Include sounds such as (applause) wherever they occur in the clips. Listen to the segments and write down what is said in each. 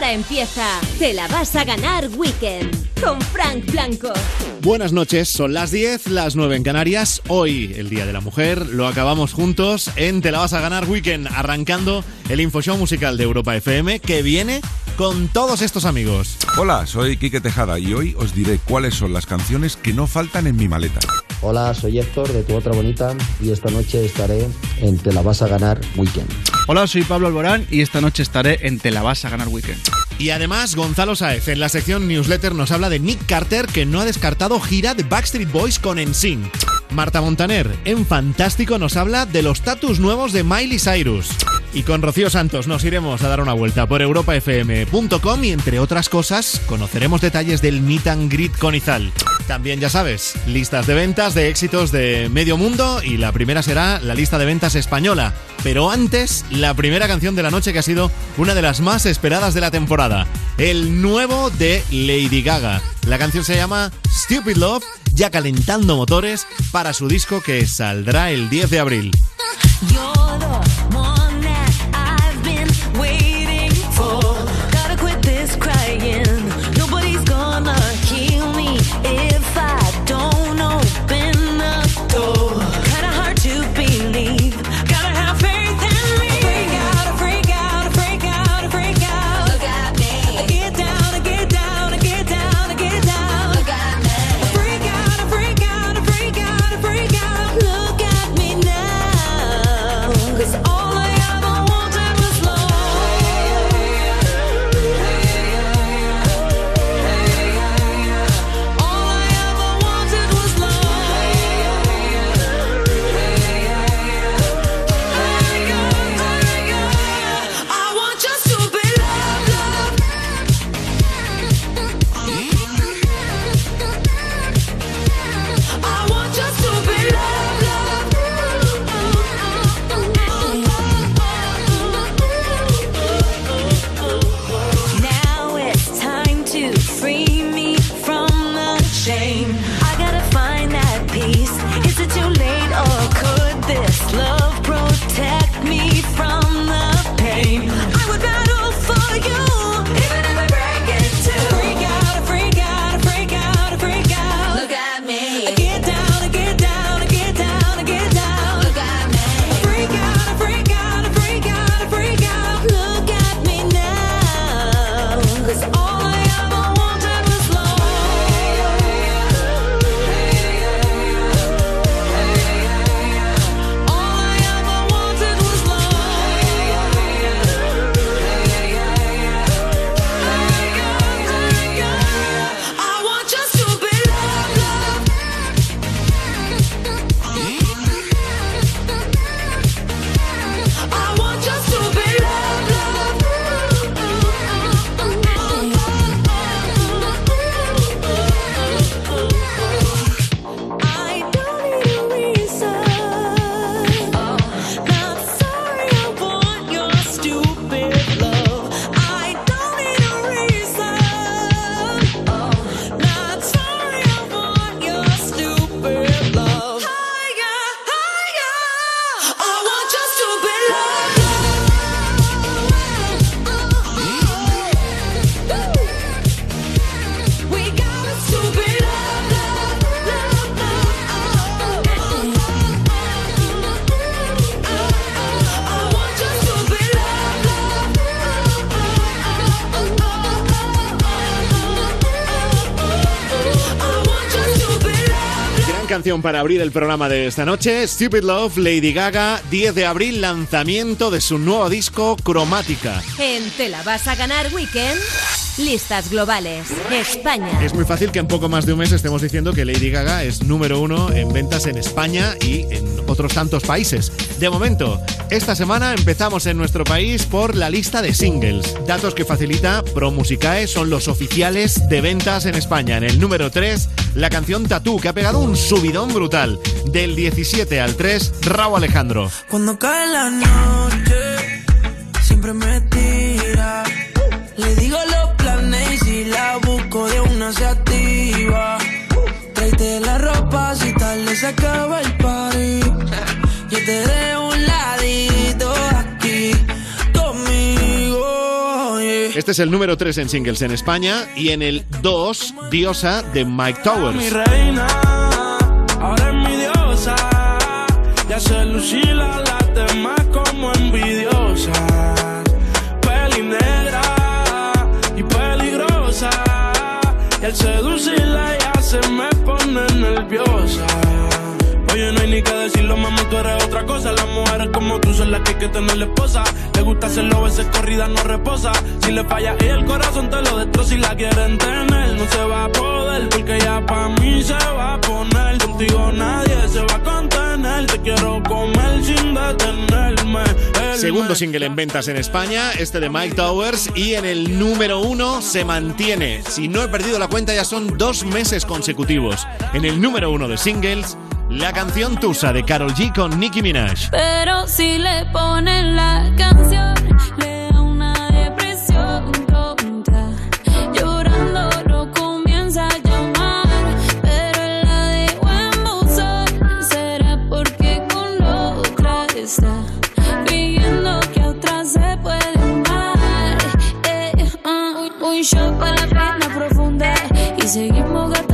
Ahora empieza Te la vas a ganar Weekend con Frank Blanco. Buenas noches, son las 10, las 9 en Canarias. Hoy, el Día de la Mujer, lo acabamos juntos en Te la vas a ganar Weekend, arrancando el infoshow musical de Europa FM que viene con todos estos amigos. Hola, soy Quique Tejada y hoy os diré cuáles son las canciones que no faltan en mi maleta. Hola, soy Héctor de Tu Otra Bonita y esta noche estaré en Te la vas a ganar Weekend. Hola, soy Pablo Alborán y esta noche estaré en Te la vas a ganar Weekend. Y además, Gonzalo Saez en la sección newsletter nos habla de Nick Carter que no ha descartado gira de Backstreet Boys con NSYNC. Marta Montaner en Fantástico nos habla de los tatus nuevos de Miley Cyrus. Y con Rocío Santos nos iremos a dar una vuelta por europafm.com y entre otras cosas conoceremos detalles del Meet and Greet con Izal. También ya sabes, listas de ventas de éxitos de medio mundo y la primera será la lista de ventas española. Pero antes, la primera canción de la noche que ha sido una de las más esperadas de la temporada, el nuevo de Lady Gaga. La canción se llama Stupid Love, ya calentando motores para su disco que saldrá el 10 de abril. Canción para abrir el programa de esta noche, Stupid Love, Lady Gaga, 10 de abril, lanzamiento de su nuevo disco Cromática. En Te la vas a ganar Weekend, listas globales, España. Es muy fácil que en poco más de un mes estemos diciendo que Lady Gaga es número uno en ventas en España y en otros tantos países. De momento, esta semana empezamos en nuestro país por la lista de singles. Datos que facilita Pro Musicae son los oficiales de ventas en España. En el número 3, la canción Tatú, que ha pegado un subidón brutal. Del 17 al 3, Raúl Alejandro. Cuando cae la noche, siempre me tira. Le digo se activa. Tráete la ropa si tal le acaba el party. Yo te de un ladito aquí conmigo. Yeah. Este es el número 3 en singles en España y en el 2, Diosa de Mike Towers. Mi reina, ahora es mi diosa. Ya se lucila la Al seducirla ya se me pone nerviosa. Oye, no hay ni que decirlo, mamá, tú eres otra cosa. Las mujeres como tú son las que hay que tener la esposa. Le gusta hacerlo, veces corrida no reposa. Si le falla y el corazón te lo destroza y la quieren tener. No se va a poder porque ya pa' mí se va a poner. Contigo nadie se va a contener. Te quiero comer sin detenerme. El Segundo single en ventas en España, este de Mike Towers, y en el número uno se mantiene. Si no he perdido la cuenta, ya son dos meses consecutivos. En el número uno de singles, la canción Tusa de Carol G con Nicki Minaj. Pero si le ponen la canción, le da una depresión tonta. Llorando lo comienza a llamar, pero la dejó en buzón. Será porque con otra está pidiendo que a otra se puede amar. Eh, ah, un- shot para la pena profunda y seguimos gastando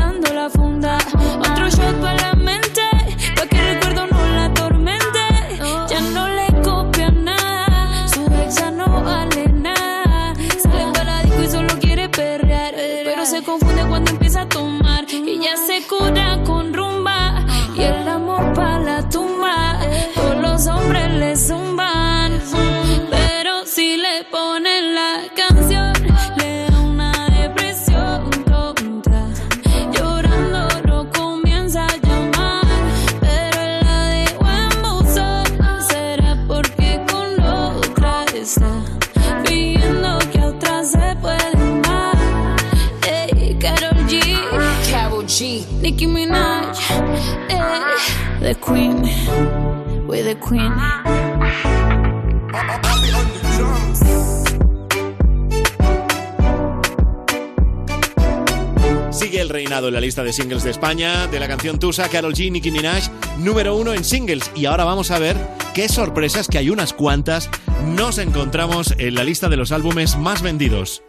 Sigue el reinado en la lista de singles de España de la canción Tusa, Carol G, Nicki Minaj, número uno en singles. Y ahora vamos a ver qué sorpresas, que hay unas cuantas, nos encontramos en la lista de los álbumes más vendidos.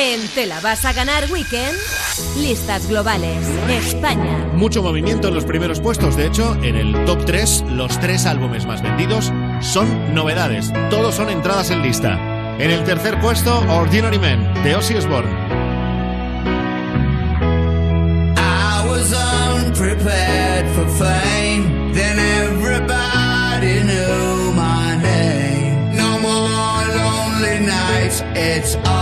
En Te la vas a ganar Weekend, listas globales. España. Mucho movimiento en los primeros puestos, de hecho, en el top 3, los tres álbumes más vendidos son novedades, todos son entradas en lista. En el tercer puesto, Ordinary Man, de Ozzy Osbourne. I was unprepared for fame. Then everybody knew my name. No more lonely nights. It's all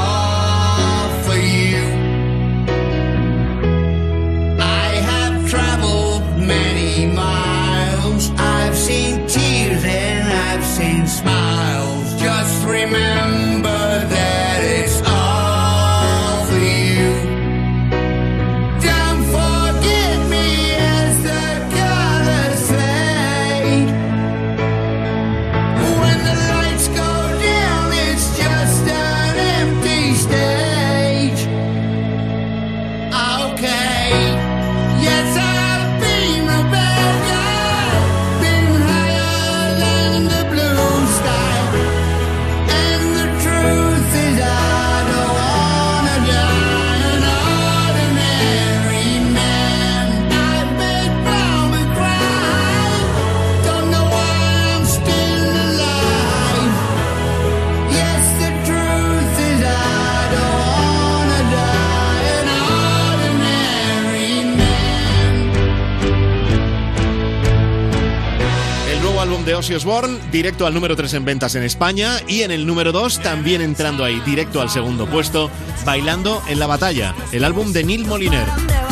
Osbourne, directo al número 3 en ventas en España y en el número 2 también entrando ahí, directo al segundo puesto, Bailando en la batalla, el álbum de Neil Moliner.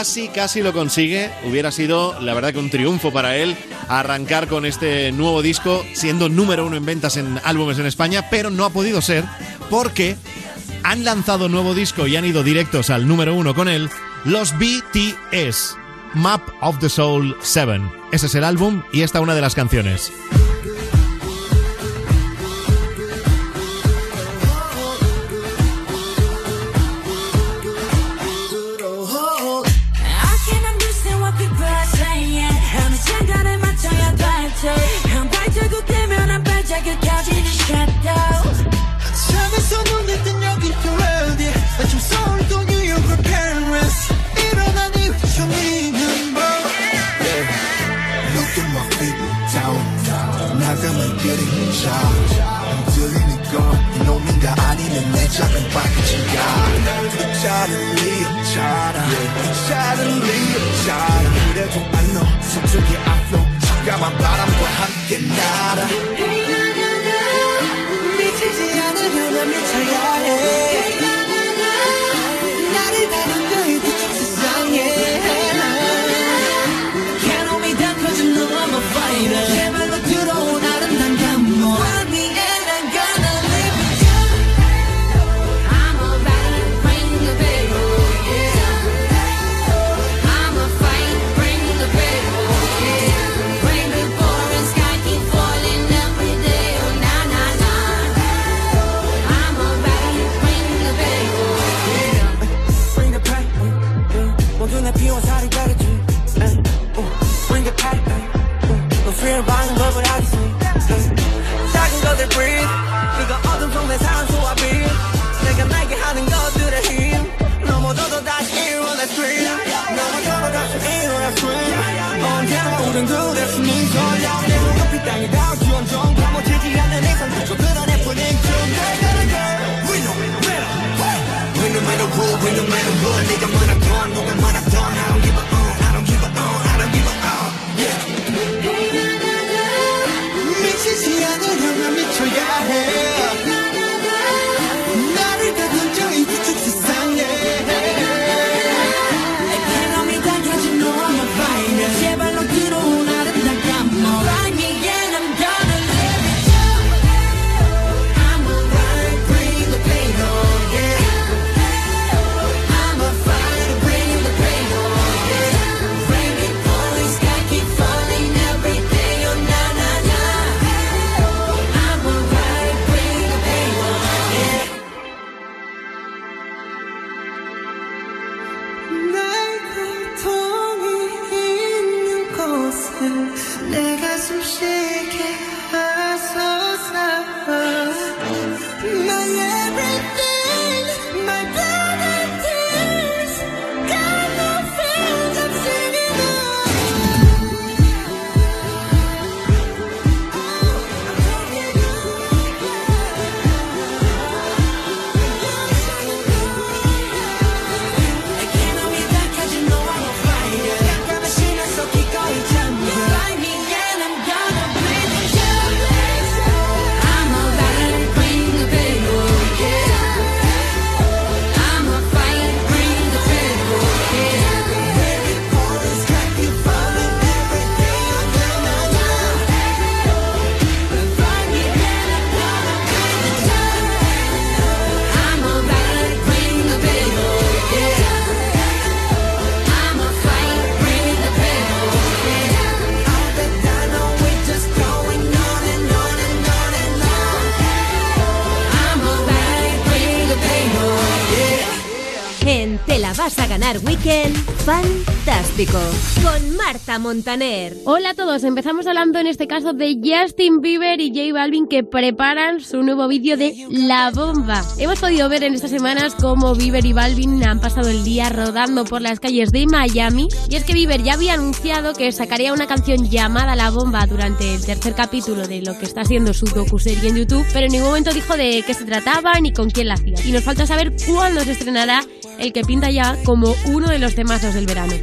Casi, casi lo consigue. Hubiera sido, la verdad, que un triunfo para él arrancar con este nuevo disco, siendo número uno en ventas en álbumes en España, pero no ha podido ser porque han lanzado nuevo disco y han ido directos al número uno con él, los BTS, Map of the Soul 7. Ese es el álbum y esta una de las canciones. 자 들리는 건 놈인가 아니면 내 작은 바퀴지가 찾을 리 없잖아 찾을 리 없잖아 그래도 안너 서쪽의 앞로 가만 바람과 함께 날아 빛나려면 미치지 않으려면 미쳐야 해 breathe 이거 어둠 속내 산소와 빛 내가 날게 하는 것들의 힘 넘어져도 다시 일어나 scream 넘어져도 다시 일어나 scream 언제나 우린 그대 숨이 걸려 내 눈앞이 땅에 닿지 온종 Weekend, fantástico. Con Marta Montaner. Hola a todos, empezamos hablando en este caso de Justin Bieber y J Balvin que preparan su nuevo vídeo de La Bomba. Hemos podido ver en estas semanas cómo Bieber y Balvin han pasado el día rodando por las calles de Miami y es que Bieber ya había anunciado que sacaría una canción llamada La Bomba durante el tercer capítulo de lo que está siendo su docuserie en YouTube, pero en ningún momento dijo de qué se trataba ni con quién la hacía. Y nos falta saber cuándo se estrenará el que pinta ya como uno de los temazos del verano.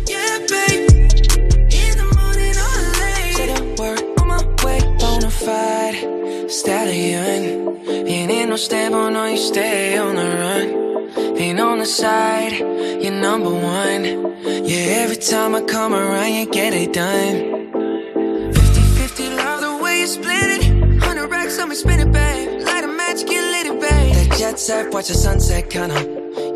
Say the word on my way, bona fide stallion. Ain't in no stable, no, you stay on the run. Ain't on the side, you're number number one. Yeah, every time I come around, you get it done. 50 50, love the way you split it. 100 racks on me, spin it, babe. Light a get lit, it, babe.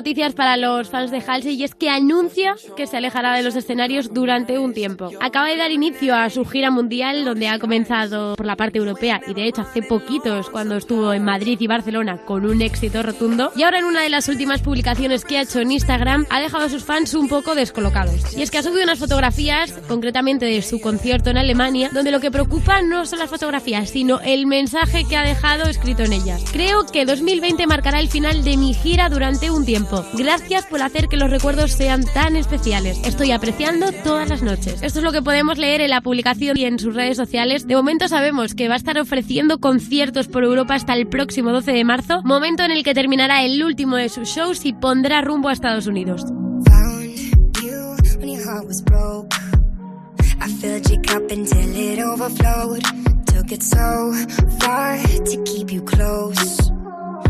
noticias para los fans de Halsey y es que anuncia que se alejará de los escenarios durante un tiempo. Acaba de dar inicio a su gira mundial donde ha comenzado por la parte europea y de hecho hace poquitos cuando estuvo en Madrid y Barcelona con un éxito rotundo y ahora en una de las últimas publicaciones que ha hecho en Instagram ha dejado a sus fans un poco descolocados. Y es que ha subido unas fotografías concretamente de su concierto en Alemania donde lo que preocupa no son las fotografías sino el mensaje que ha dejado escrito en ellas. Creo que 2020 marcará el final de mi gira durante un tiempo. Gracias por hacer que los recuerdos sean tan especiales. Estoy apreciando todas las noches. Esto es lo que podemos leer en la publicación y en sus redes sociales. De momento sabemos que va a estar ofreciendo conciertos por Europa hasta el próximo 12 de marzo, momento en el que terminará el último de sus shows y pondrá rumbo a Estados Unidos. Took it so far to keep you close.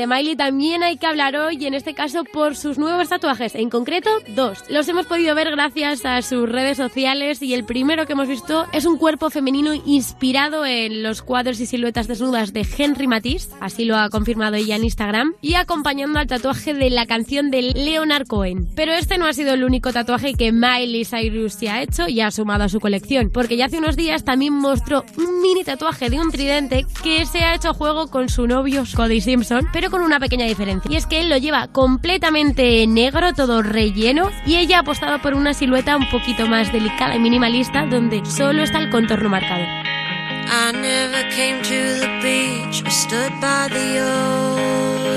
de Miley, también hay que hablar hoy, y en este caso por sus nuevos tatuajes, en concreto dos. Los hemos podido ver gracias a sus redes sociales y el primero que hemos visto es un cuerpo femenino inspirado en los cuadros y siluetas desnudas de Henry Matisse, así lo ha confirmado ella en Instagram, y acompañando al tatuaje de la canción de Leonard Cohen. Pero este no ha sido el único tatuaje que Miley Cyrus se ha hecho y ha sumado a su colección, porque ya hace unos días también mostró un mini tatuaje de un tridente que se ha hecho juego con su novio Cody Simpson, pero con una pequeña diferencia. Y es que él lo lleva completamente negro, todo relleno, y ella ha apostado por una silueta un poquito más delicada y minimalista, donde solo está el contorno marcado. I never came to the beach or stood by the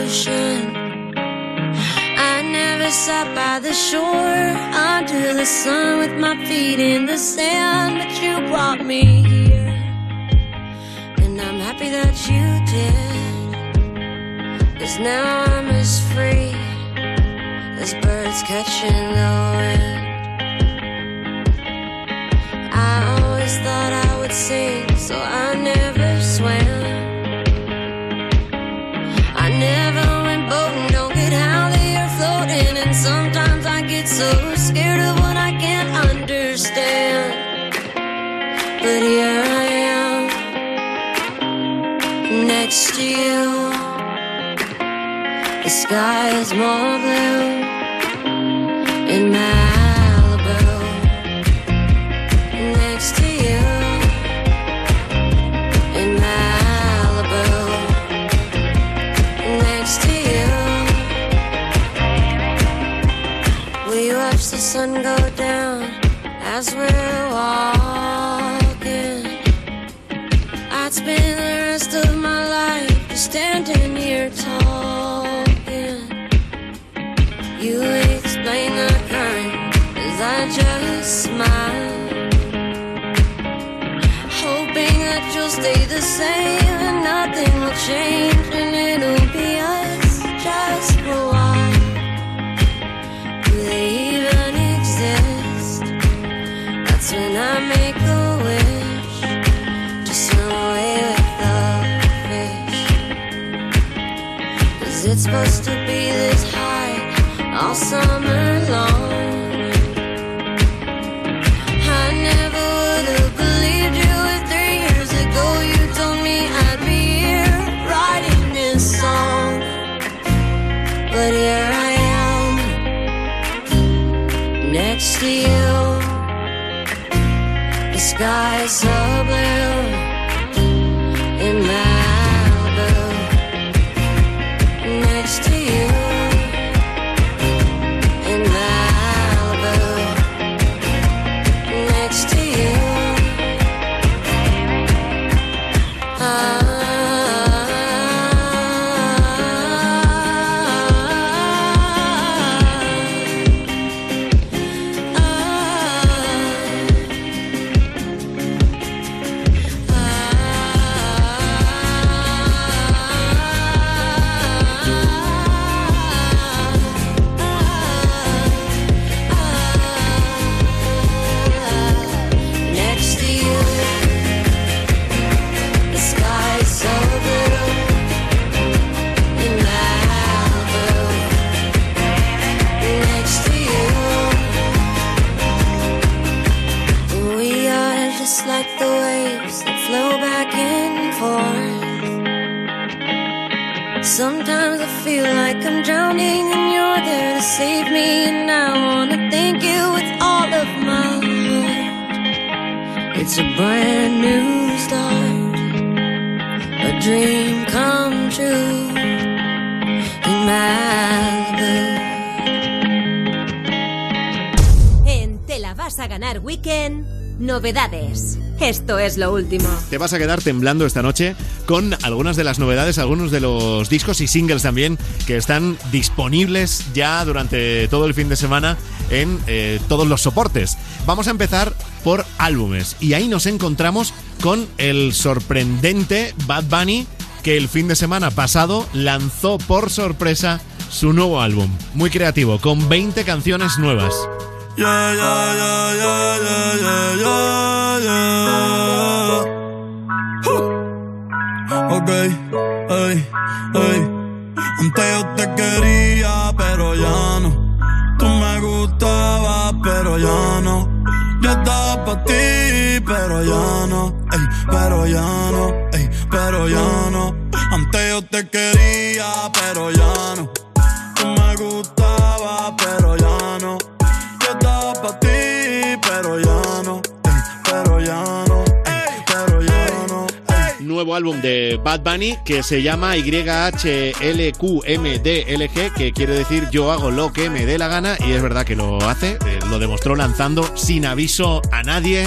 ocean. I never sat by the shore under the sun with my feet in the sand, but you brought me here. And I'm happy that you did. Cause now I'm as free as birds catching the wind. I always thought I would sing, so I never swam. I never went boating, don't get how they are floating, and sometimes I get so scared of what I can't understand. But here I am, next to you. The sky is more blue in Malibu. Next to you in Malibu. Next to you. We watch the sun go down as we're walking. I'd spend the rest of my life standing stay the same and nothing will change and it'll be us just for a while. Do they even exist? That's when I make a wish to swim away with the fish. Is it supposed to be this high all summer long? The sky is so blue brand new start, a dream come true in Malibu. En Te la vas a ganar Weekend, novedades. Esto es lo último. Te vas a quedar temblando esta noche con algunas de las novedades, algunos de los discos y singles también que están disponibles ya durante todo el fin de semana en eh, todos los soportes. Vamos a empezar por álbumes y ahí nos encontramos con el sorprendente Bad Bunny que el fin de semana pasado lanzó por sorpresa su nuevo álbum. Muy creativo, con 20 canciones nuevas. Ok. Antes yo te quería, pero ya no. Gustabas, pero ya no. Yo estaba para ti, pero ya no. Ey, pero ya no, ey, pero ya no. Antes yo te quería, pero ya no. Nuevo álbum de Bad Bunny que se llama YHLQMDLG, que quiere decir yo hago lo que me dé la gana, y es verdad que lo hace, eh, lo demostró lanzando sin aviso a nadie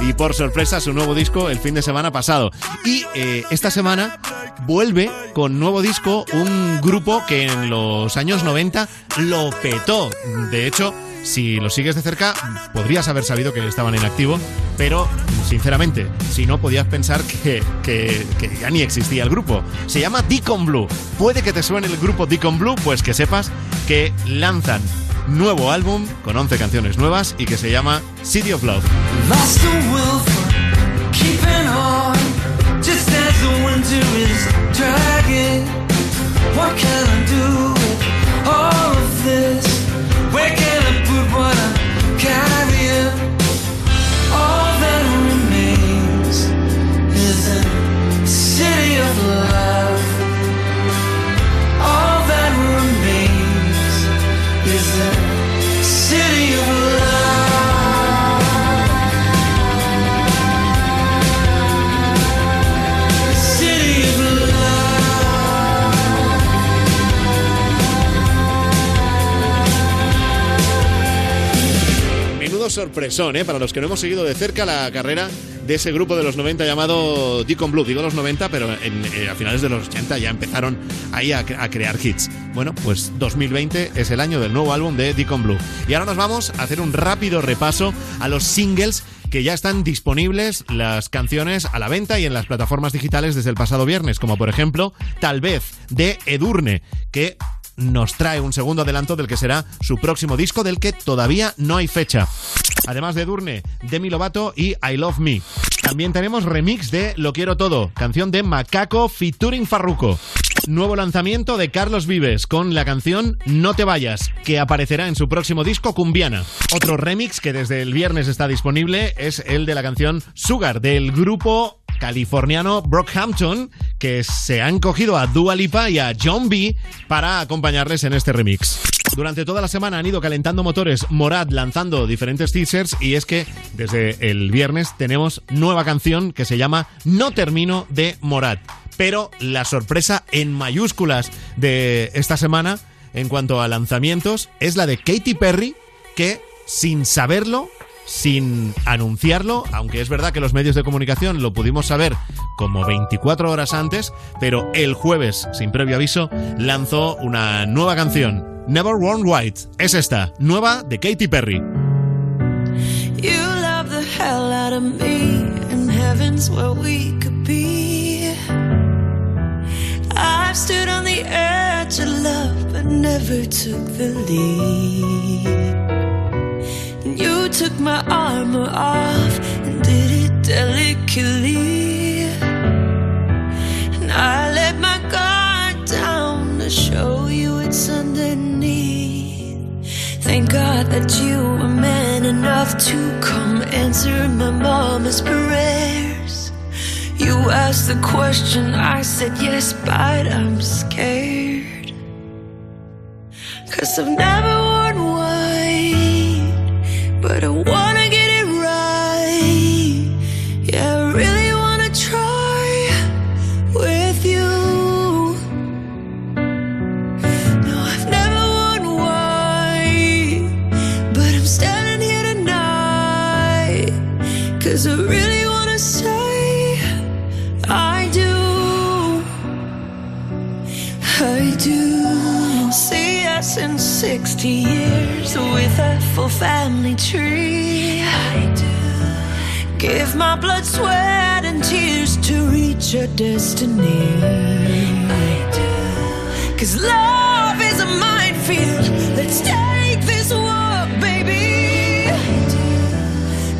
y por sorpresa su nuevo disco el fin de semana pasado. Y eh, esta semana vuelve con nuevo disco un grupo que en los años 90 lo petó. De hecho, si lo sigues de cerca, podrías haber sabido que estaban en activo, pero sinceramente, si no, podías pensar que, que- ya ni existía el grupo. Se llama Deacon Blue. Puede que te suene el grupo Deacon Blue, pues que sepas que lanzan nuevo álbum con 11 canciones nuevas y que se llama City of Love. What I'm carrying? Sorpresón, ¿eh? Para los que no hemos seguido de cerca la carrera de ese grupo de los 90 llamado Deacon Blue. Digo los 90, pero eh, a finales de los 80 ya empezaron ahí a, a crear hits. Bueno, pues 2020 es el año del nuevo álbum de Deacon Blue. Y ahora nos vamos a hacer un rápido repaso a los singles que ya están disponibles las canciones a la venta y en las plataformas digitales desde el pasado viernes, como por ejemplo Tal vez de Edurne, que nos trae un segundo adelanto del que será su próximo disco del que todavía no hay fecha. Además de Edurne, Demi Lovato y I Love Me. También tenemos remix de Lo Quiero Todo, canción de Macaco featuring Farruko. Nuevo lanzamiento de Carlos Vives con la canción No te vayas, que aparecerá en su próximo disco Cumbiana. Otro remix que desde el viernes está disponible es el de la canción Sugar del grupo californiano Brockhampton, que se han cogido a Dua Lipa y a John B para acompañarles en este remix. Durante toda la semana han ido calentando motores Morad lanzando diferentes teasers y es que desde el viernes tenemos nueva canción que se llama No Termino de Morad. Pero la sorpresa en mayúsculas de esta semana en cuanto a lanzamientos es la de Katy Perry que sin saberlo sin anunciarlo, aunque es verdad que los medios de comunicación lo pudimos saber como 24 horas antes, pero el jueves, sin previo aviso, lanzó una nueva canción, Never Worn White. Es esta, nueva de Katy Perry. You took my armor off and did it delicately. And I let my guard down to show you it's underneath. Thank God that you were man enough to come answer my mama's prayers. You asked the question, I said yes, but I'm scared. Cause I've never but I wanna get it right. Yeah, I really wanna try with you. No, I've never worn white, but I'm standing here tonight. Cause I really wanna say I do. I do. See us in 60 years with a full family tree. I do. Give my blood, sweat, and tears to reach our destiny. I do. Cause love is a minefield. Let's take this walk, baby. I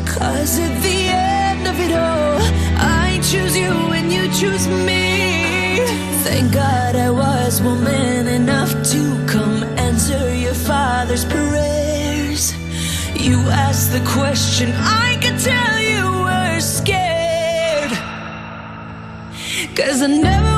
Cause at the end of it all, I choose you and you choose me. Thank God I was woman enough to come answer your father's prayers. You asked the question, I could tell you were scared. Cause I never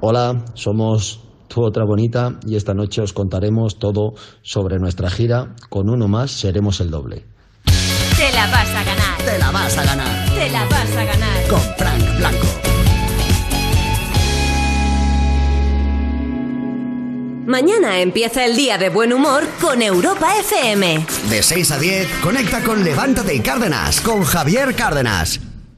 Hola, somos Tu Otra Bonita y esta noche os contaremos todo sobre nuestra gira. Con uno más seremos el doble. te la vas a ganar. Te la vas a ganar Te la vas a ganar. con Frank Blanco. Mañana empieza el día de buen humor con Europa FM. De 6 a 10, conecta con Levántate y Cárdenas con Javier Cárdenas.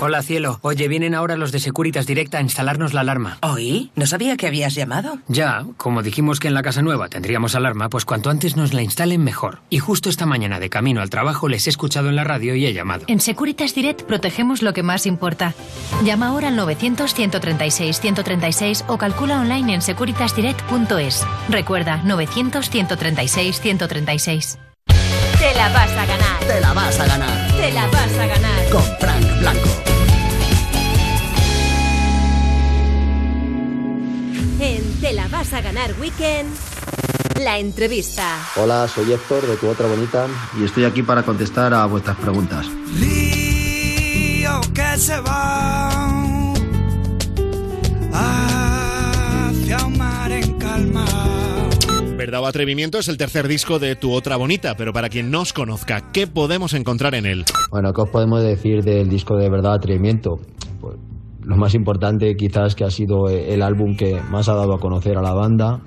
Hola, cielo. Oye, vienen ahora los de Securitas Direct a instalarnos la alarma. ¿Oí? No sabía que habías llamado. Ya, como dijimos que en la casa nueva tendríamos alarma, pues cuanto antes nos la instalen mejor. Y justo esta mañana de camino al trabajo les he escuchado en la radio y he llamado. En Securitas Direct protegemos lo que más importa. Llama ahora al 900-136-136 o calcula online en securitasdirect.es. Recuerda, 900-136-136. Te la vas a ganar. Te la vas a ganar. Te la vas a ganar. Con Frank Blanco. En Te la vas a ganar Weekend, la entrevista. Hola, soy Héctor de Tu Otra Bonita y estoy aquí para contestar a vuestras preguntas. Lío que se va Verdad o Atrevimiento es el tercer disco de Tu Otra Bonita, pero para quien no os conozca, ¿qué podemos encontrar en él? Bueno, ¿qué os podemos decir del disco de Verdad Atrevimiento? Pues, lo más importante quizás que ha sido el álbum que más ha dado a conocer a la banda.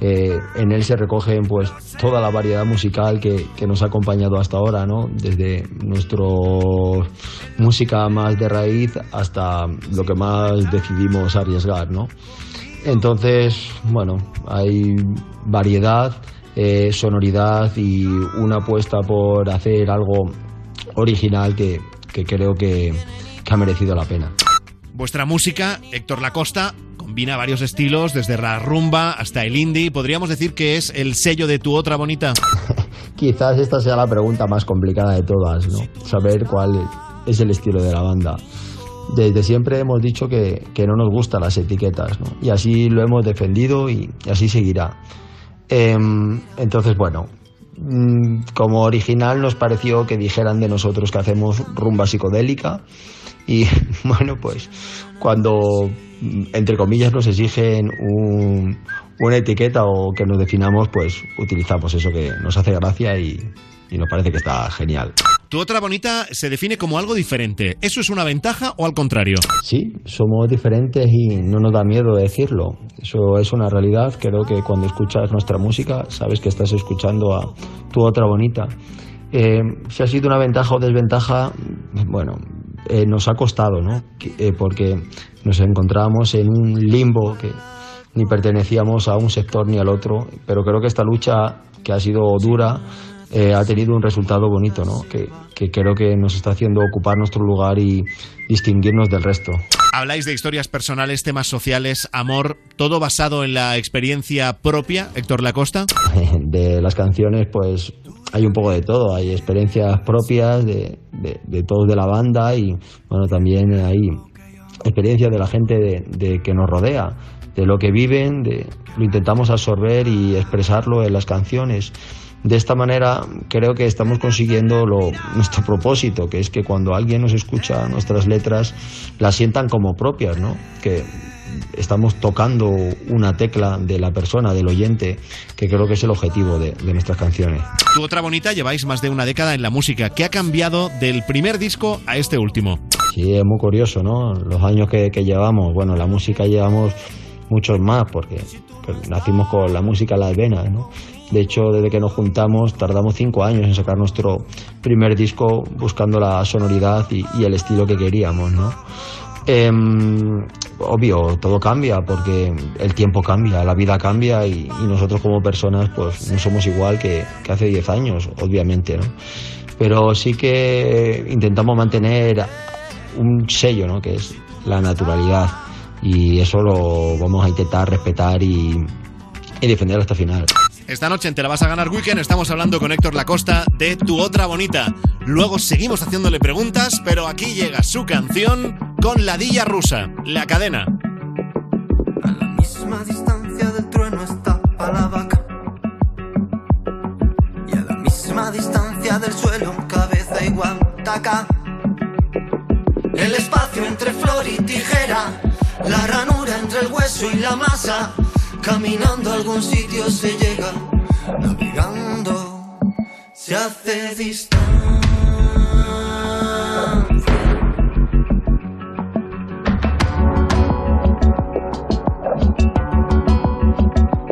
Eh, en él se recogen pues toda la variedad musical que, que nos ha acompañado hasta ahora, ¿no? Desde nuestro música más de raíz hasta lo que más decidimos arriesgar, ¿no? Entonces, bueno, hay variedad, eh, sonoridad y una apuesta por hacer algo original que, que creo que, que ha merecido la pena. Vuestra música, Héctor Lacosta, combina varios estilos, desde la rumba hasta el indie. ¿Podríamos decir que es el sello de tu otra bonita? (laughs) Quizás esta sea la pregunta más complicada de todas, ¿no? Saber cuál es el estilo de la banda. Desde siempre hemos dicho que, que no nos gustan las etiquetas, ¿no? Y así lo hemos defendido y, así seguirá. Em, entonces, bueno, mm, como original nos pareció que dijeran de nosotros que hacemos rumba psicodélica y (laughs) bueno, pues cuando mm, entre comillas nos exigen un- una etiqueta o que nos definamos, pues utilizamos eso que nos hace gracia y nos parece que está genial. Tu otra bonita se define como algo diferente. ¿Eso es una ventaja o al contrario? Sí, somos diferentes y no nos da miedo decirlo. Eso es una realidad. Creo que cuando escuchas nuestra música sabes que estás escuchando a tu otra bonita. Eh, si ha sido una ventaja o desventaja, bueno, eh, nos ha costado, ¿no? Eh, porque nos encontramos en un limbo que ni pertenecíamos a un sector ni al otro, pero creo que esta lucha, que ha sido dura, eh, ha tenido un resultado bonito, ¿no? Que, que creo que nos está haciendo ocupar nuestro lugar y distinguirnos del resto. Habláis de historias personales, temas sociales, amor, todo basado en la experiencia propia, Héctor Lacosta. (laughs) de las canciones, pues hay un poco de todo. Hay experiencias propias de, de- de todos de la banda y, bueno, también hay experiencias de la gente de, de que nos rodea, de lo que viven, de, lo intentamos absorber y expresarlo en las canciones. De esta manera creo que estamos consiguiendo lo- nuestro propósito, que es que cuando alguien nos escucha nuestras letras, las sientan como propias, ¿no? Que estamos tocando una tecla de la persona, del oyente, que creo que es el objetivo de, de nuestras canciones. Tu otra bonita lleváis más de una década en la música. ¿Qué ha cambiado del primer disco a este último? Sí, es muy curioso, ¿no? Los años que, que llevamos, bueno, la música llevamos muchos más, porque nacimos con la música en las venas, ¿no? De hecho, desde que nos juntamos, tardamos cinco años en sacar nuestro primer disco buscando la sonoridad y, el estilo que queríamos, ¿no? Em, obvio, todo cambia porque el tiempo cambia, la vida cambia y, nosotros como personas pues no somos igual que, que hace 10 años, obviamente, ¿no? Pero sí que intentamos mantener un sello, ¿no? Que es la naturalidad y eso lo vamos a intentar respetar y, y defender hasta el final. Esta noche en Te la vas a ganar weekend estamos hablando con Héctor Lacosta de Tu otra bonita. Luego seguimos haciéndole preguntas, pero aquí llega su canción con la Dilla Rusa, La Cadena. misma distancia del trueno está la vaca. Y a la misma distancia del suelo, cabeza igual taca. El espacio entre flor y tijera, la ranura entre el hueso y la masa. Caminando a algún sitio se llega, navegando, se hace distancia.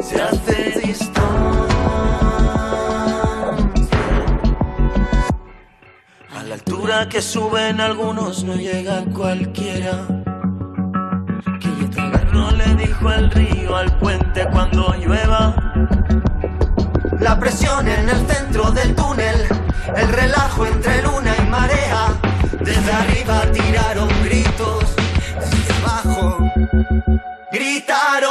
Se hace distancia. A la altura que suben algunos no llega cualquiera. Dijo el río al puente cuando llueva. La presión en el centro del túnel, el relajo entre luna y marea. Desde arriba tiraron gritos, desde abajo gritaron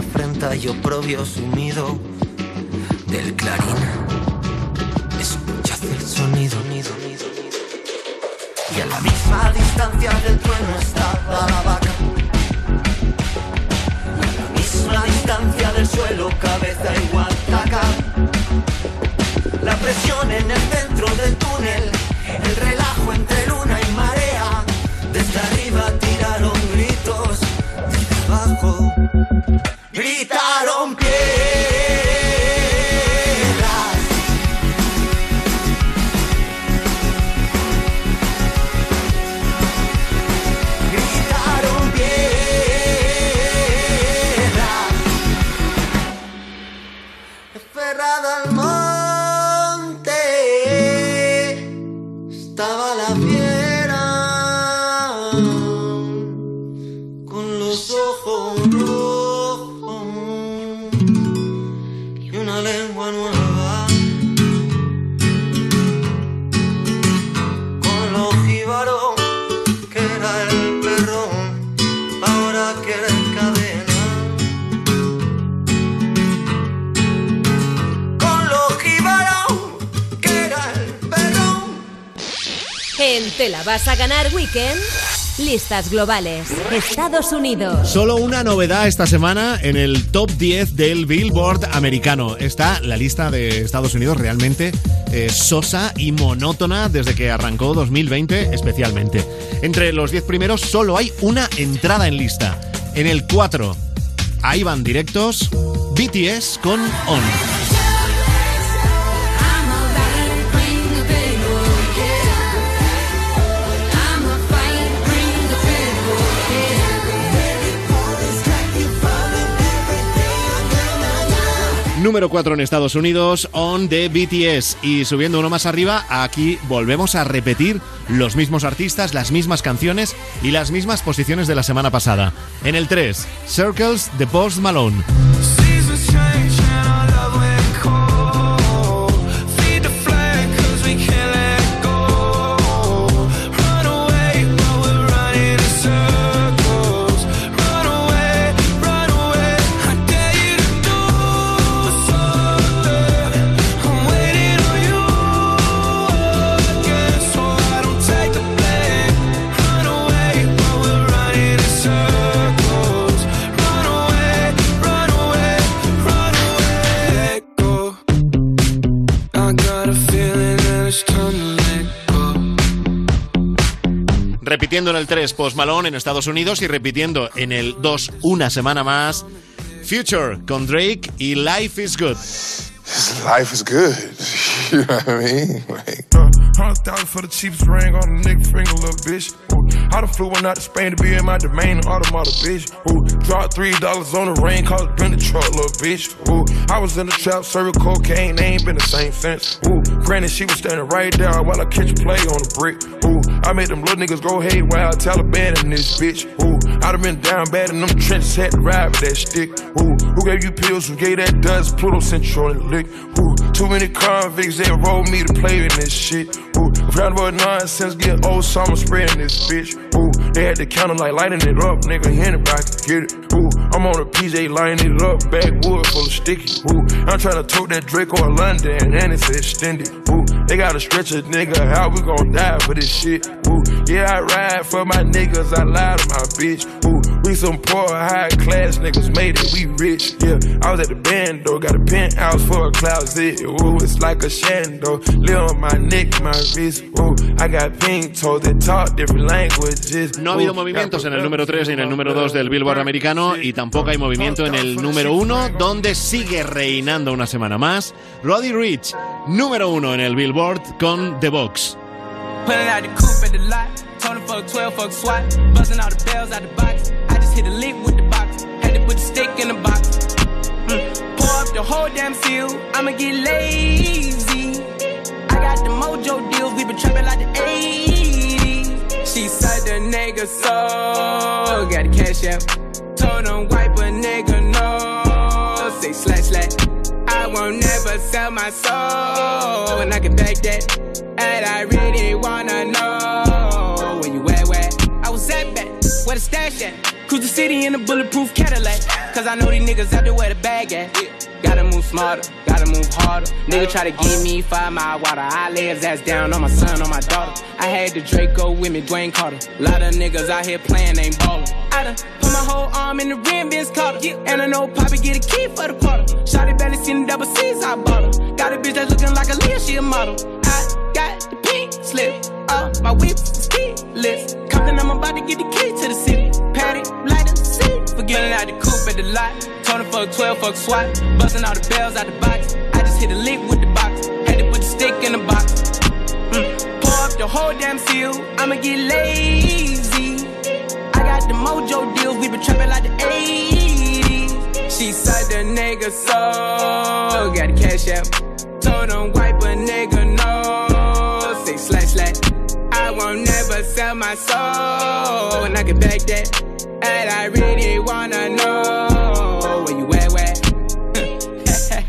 afrenta y oprobio sumido del clarín. Escuchad el sonido, nido, nido. Y a la misma distancia del trueno estaba la vaca. A la misma distancia del suelo, cabeza igual taca. La presión en el centro del túnel, el relajo entre luna y marea. Desde arriba tiraron gritos, desde Vas a ganar weekend. Listas globales. Estados Unidos. Solo una novedad esta semana en el top 10 del Billboard americano. Está la lista de Estados Unidos realmente eh, sosa y monótona desde que arrancó 2020 especialmente. Entre los 10 primeros solo hay una entrada en lista. En el 4, ahí van directos BTS con On. Número 4 en Estados Unidos, On de BTS. Y subiendo uno más arriba, aquí volvemos a repetir los mismos artistas, las mismas canciones y las mismas posiciones de la semana pasada. En el 3, Circles de Post Malone. En el 3, Post Malone en Estados Unidos y repitiendo en el 2 una semana más, Future con Drake y Life is Good. Life is good. (laughs) You know what I mean? Like, uh, Hundred thousand for the cheapest ring on a nigga finger, little bitch. Ooh, I done flew one out to Spain to be in my domain, automata, bitch. Ooh, dropped three dollars on the rain, called it been the truck, little bitch. Ooh, I was in the trap, serving cocaine, they ain't been the same since. Ooh, granted, she was standing right there while I catch a play on the brick. Ooh, I made them little niggas go haywire, Taliban in this bitch. Ooh, I done been down bad in them trenches, had to ride with that stick. Ooh, who gave you pills? Who gave that dust? Pluto Central the lick. Ooh, too many convicts, they rolled me to play in this shit. Ooh, round about nonsense, get old summer spreading this bitch. Ooh, they had the counter like lighting it up, nigga, anybody can get it. Ooh, I'm on a PJ lighting it up, backwood full of sticky. Ooh, I'm trying to tote that Drake or London, and it's extended. Ooh, they gotta stretch a nigga, how we gon' die for this shit? Ooh, yeah, I ride for my niggas, I lie to my bitch. Ooh, we some poor, high class niggas made it, we rich. Yeah, I was at the band though, got a penthouse for a closet. Ooh, it's like a shando, live on my neck, my wrist. Ooh, I got pink toes that talk different languages. No ha habido movimientos en el número 3 y en el número 2 del Billboard americano y tampoco hay movimiento en el número 1 donde sigue reinando una semana más Roddy Rich, número 1 en el Billboard con The Box. The coupe at the lot. Told him fuck 12, fuck SWAT. Busting all the bells out the box. I just hit a lick with the box. Had to put the stick in the box. Pour up the whole damn. I'ma get. I got the mojo deals. We been trapping like the 80s. She said the nigga so. Got the cash out. Told him wipe a nigga no. Say slash slash. I won't never sell my soul. And I can back that. And I really wanna know where you at, where I was at back, where the stash at. Cruise the city in a bulletproof Cadillac. Cause I know these niggas out there where the bag at. Gotta move smarter, gotta move harder. Nigga try to give me five mile water. I lay his ass down on my son, on my daughter. I had the Draco with me, Dwayne Carter. Lot of niggas out here playing, ain't ballin'. I done my whole arm in the rim, Vince Carter. And I know Poppy get a key for the quarter. Shotty barely seen the double C's, I bought her. Got a bitch that's looking like a Leah, she a model. I got the pink slip. Uh, my whip is keyless. Compton, I'm about to get the key to the city. Patty, light up the seat. Forgetting out the coupe at the lot. Him fuck 12, fuck SWAT. Busting all the bells out the box. I just hit a lick with the box. Had to put the stick in the box. Mm. Pour up the whole damn seal. I'ma get lazy. Got the mojo deals. We been trapping like the 80s. She said the nigga so. Got the cash out. Told him wipe a nigga no. Say slash slash. I won't never sell my soul. And I can back that. And I really wanna know where you at?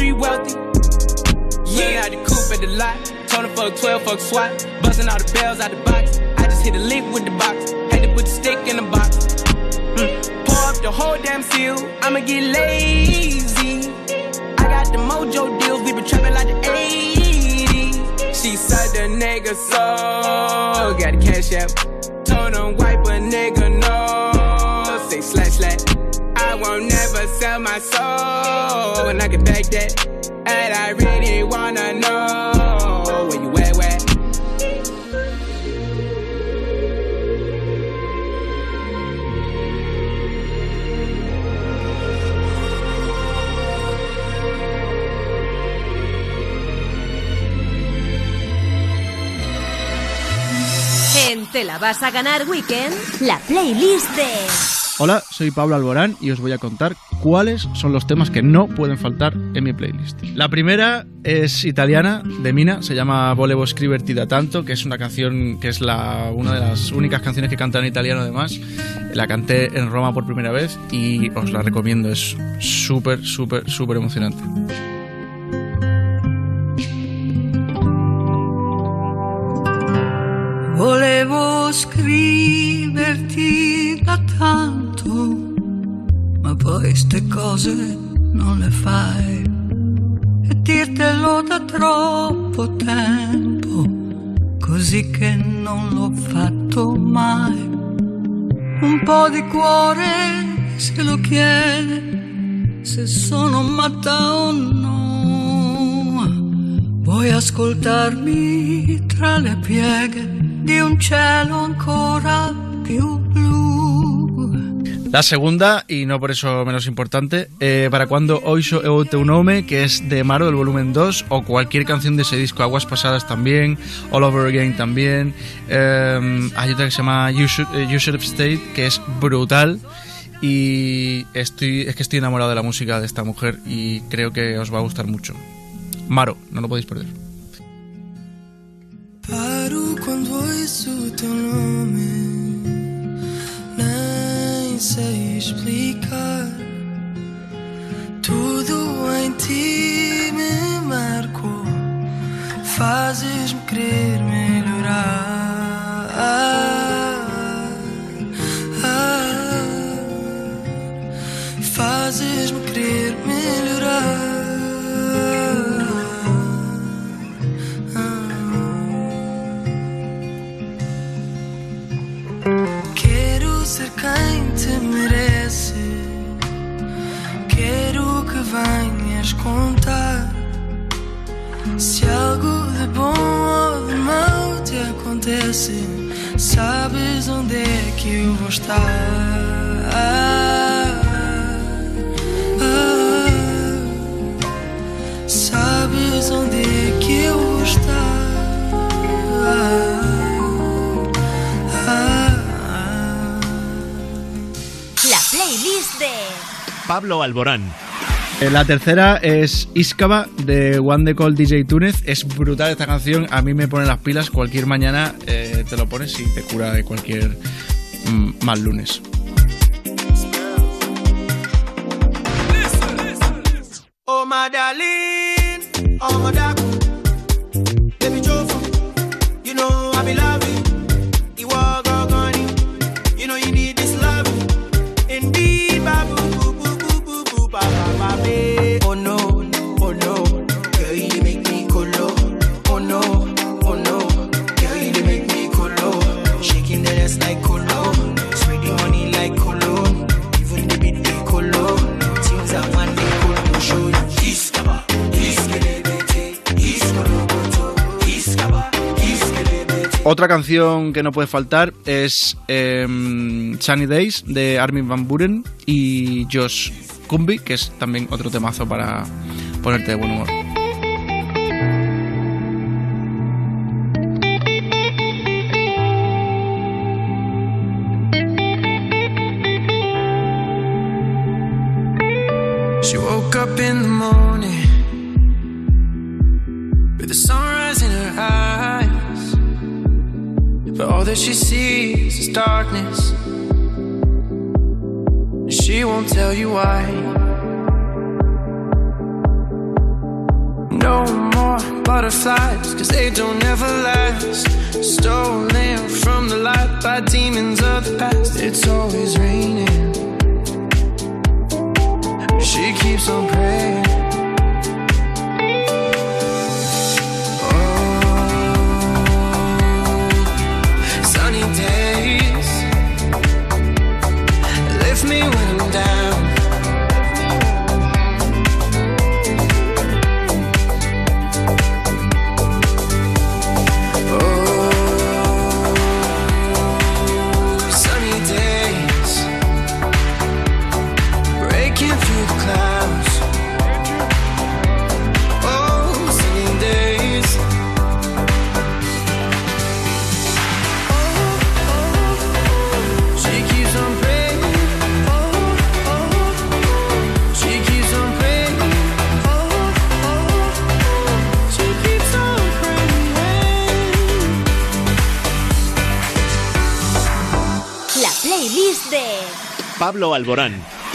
Wealthy. Yeah, out the coupe at the lot. Told him fuck 12, fuck SWAT. Busting all the bells out the box. I just hit a lick with the box. Had to put the stick in the box. Mm. Pour up the whole damn seal. I'ma get lazy. I got the mojo deals. We been trapping like the 80s. She said the nigga so. Got the cash out. Told him wipe a nigga won't never sell my soul. And I can back that. And I really wanna know where you at, Te la vas a ganar Weekend, la playlist de... Hola, soy Pablo Alborán y os voy a contar cuáles son los temas que no pueden faltar en mi playlist. La primera es italiana, de Mina, se llama Volevo scriverti da tanto, que es una canción que es la, una de las únicas canciones que canta en italiano además. La canté en Roma por primera vez y os la recomiendo, es súper, súper, súper emocionante. Volevo scriverti da tanto, ma poi ste cose non le fai. E dirtelo da troppo tempo, così che non l'ho fatto mai. un po' di cuore se lo chiede, se sono matta o no. Vuoi ascoltarmi tra le pieghe di un cielo ancora più blu? La segunda, y no por eso menos importante, eh, para cuando Oiso eu teu nome, que es de Maro del volumen 2, o cualquier canción de ese disco, Aguas Pasadas también, All Over Again también. Eh, hay otra que se llama You Should, eh, You Stayed, que es brutal. Y estoy, es que estoy enamorado de la música de esta mujer y creo que os va a gustar mucho. Maro, no lo podéis perder. Paro sei explicar. Tudo em ti me marcou, fazes-me querer melhorar. Fazes-me querer melhorar. Venhas contar. Se algo de bom ou de mau te acontece, sabes onde é que eu vou estar. Sabes onde é que eu vou estar. La playlist de Pablo Alborán. Eh, La tercera es Iskaba de One The Call DJ Túnez. Es brutal esta canción. A mí me pone las pilas. Cualquier mañana eh, te lo pones y te cura de cualquier mm, mal lunes. Oh my darling, oh my Jofa, you know. Otra canción que no puede faltar es em, Sunny Days de Armin Van Buren y Josh Kumbi, que es también otro temazo para ponerte de buen humor. All that she sees is darkness. She won't tell you why. No more butterflies, cause they don't ever last. Stolen from the light by demons of the past. It's always raining. She keeps on praying. Pablo Alborán.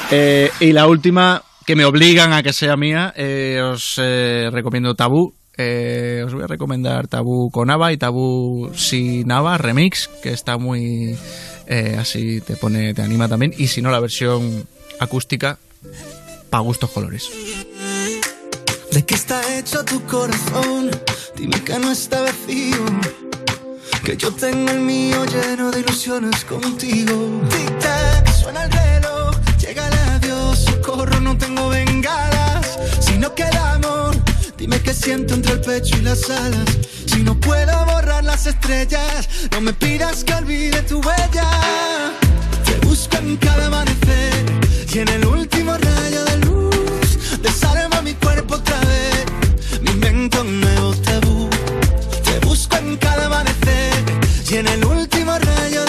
Eh, y la última, que me obligan a que sea mía, eh, os eh, recomiendo Tabú. Eh, os voy a recomendar Tabú con Ava y Tabú sin Ava remix, que está muy eh, así, te pone, te anima también. Y si no, la versión acústica, pa' gustos colores. ¿De qué está hecho tu corazón? Dime que no está vacío. Que yo tengo el mío lleno de ilusiones contigo. Tic suena el reloj, no tengo bengalas. Si no queda amor, dime qué siento entre el pecho y las alas. Si no puedo borrar las estrellas, no me pidas que olvide tu huella. Te busco en cada amanecer y en el último rayo de luz desarma mi cuerpo otra vez. Me invento un nuevo tabú. Te busco en cada amanecer y en el último rayo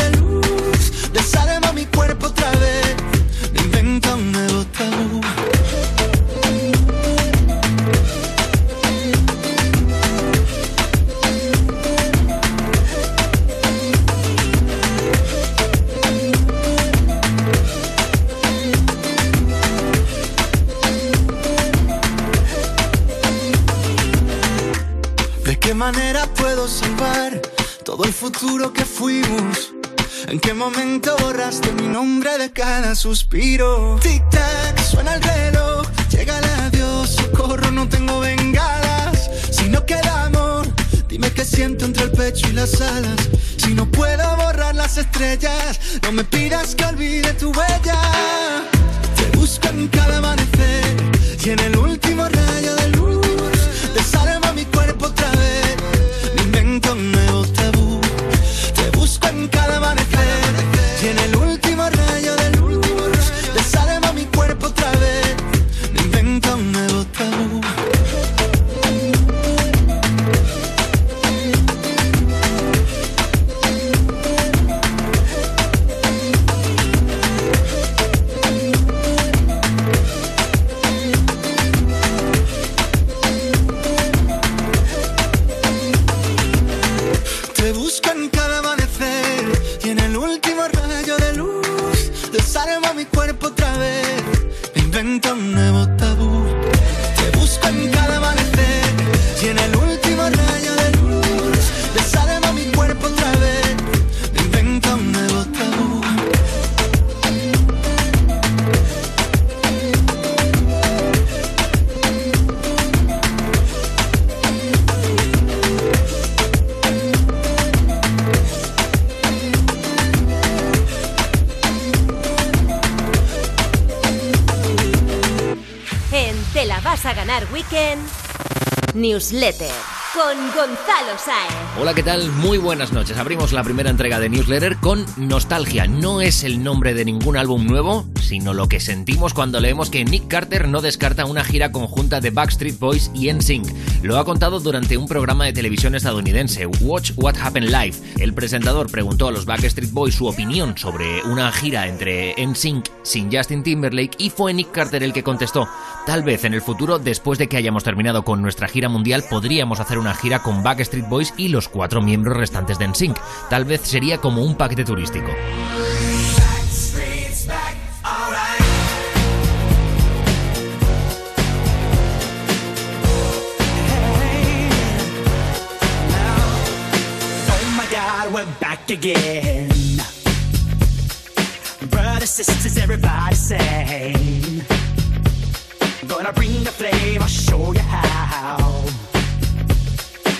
salvar todo el futuro que fuimos? ¿En qué momento borraste mi nombre de cada suspiro? Tic-tac, suena el reloj, llega el adiós, socorro, no tengo bengalas. Si no queda amor, dime qué siento entre el pecho y las alas. Si no puedo borrar las estrellas, no me pidas que olvide tu huella. Te busco en cada amanecer y en el último rayo y La vas a ganar Weekend Newsletter con Gonzalo Saez. Hola, ¿qué tal? Muy buenas noches. Abrimos la primera entrega de Newsletter con Nostalgia. No es el nombre de ningún álbum nuevo, sino lo que sentimos cuando leemos que Nick Carter no descarta una gira conjunta de Backstreet Boys y NSYNC. Lo ha contado durante un programa de televisión estadounidense, Watch What Happened Live. El presentador preguntó a los Backstreet Boys su opinión sobre una gira entre NSYNC sin Justin Timberlake y fue Nick Carter el que contestó, tal vez en el futuro, después de que hayamos terminado con nuestra gira mundial, podríamos hacer una gira con Backstreet Boys y los cuatro miembros restantes de NSYNC. Tal vez sería como un paquete turístico. Oh everybody. Gonna bring the flame, I'll show you how.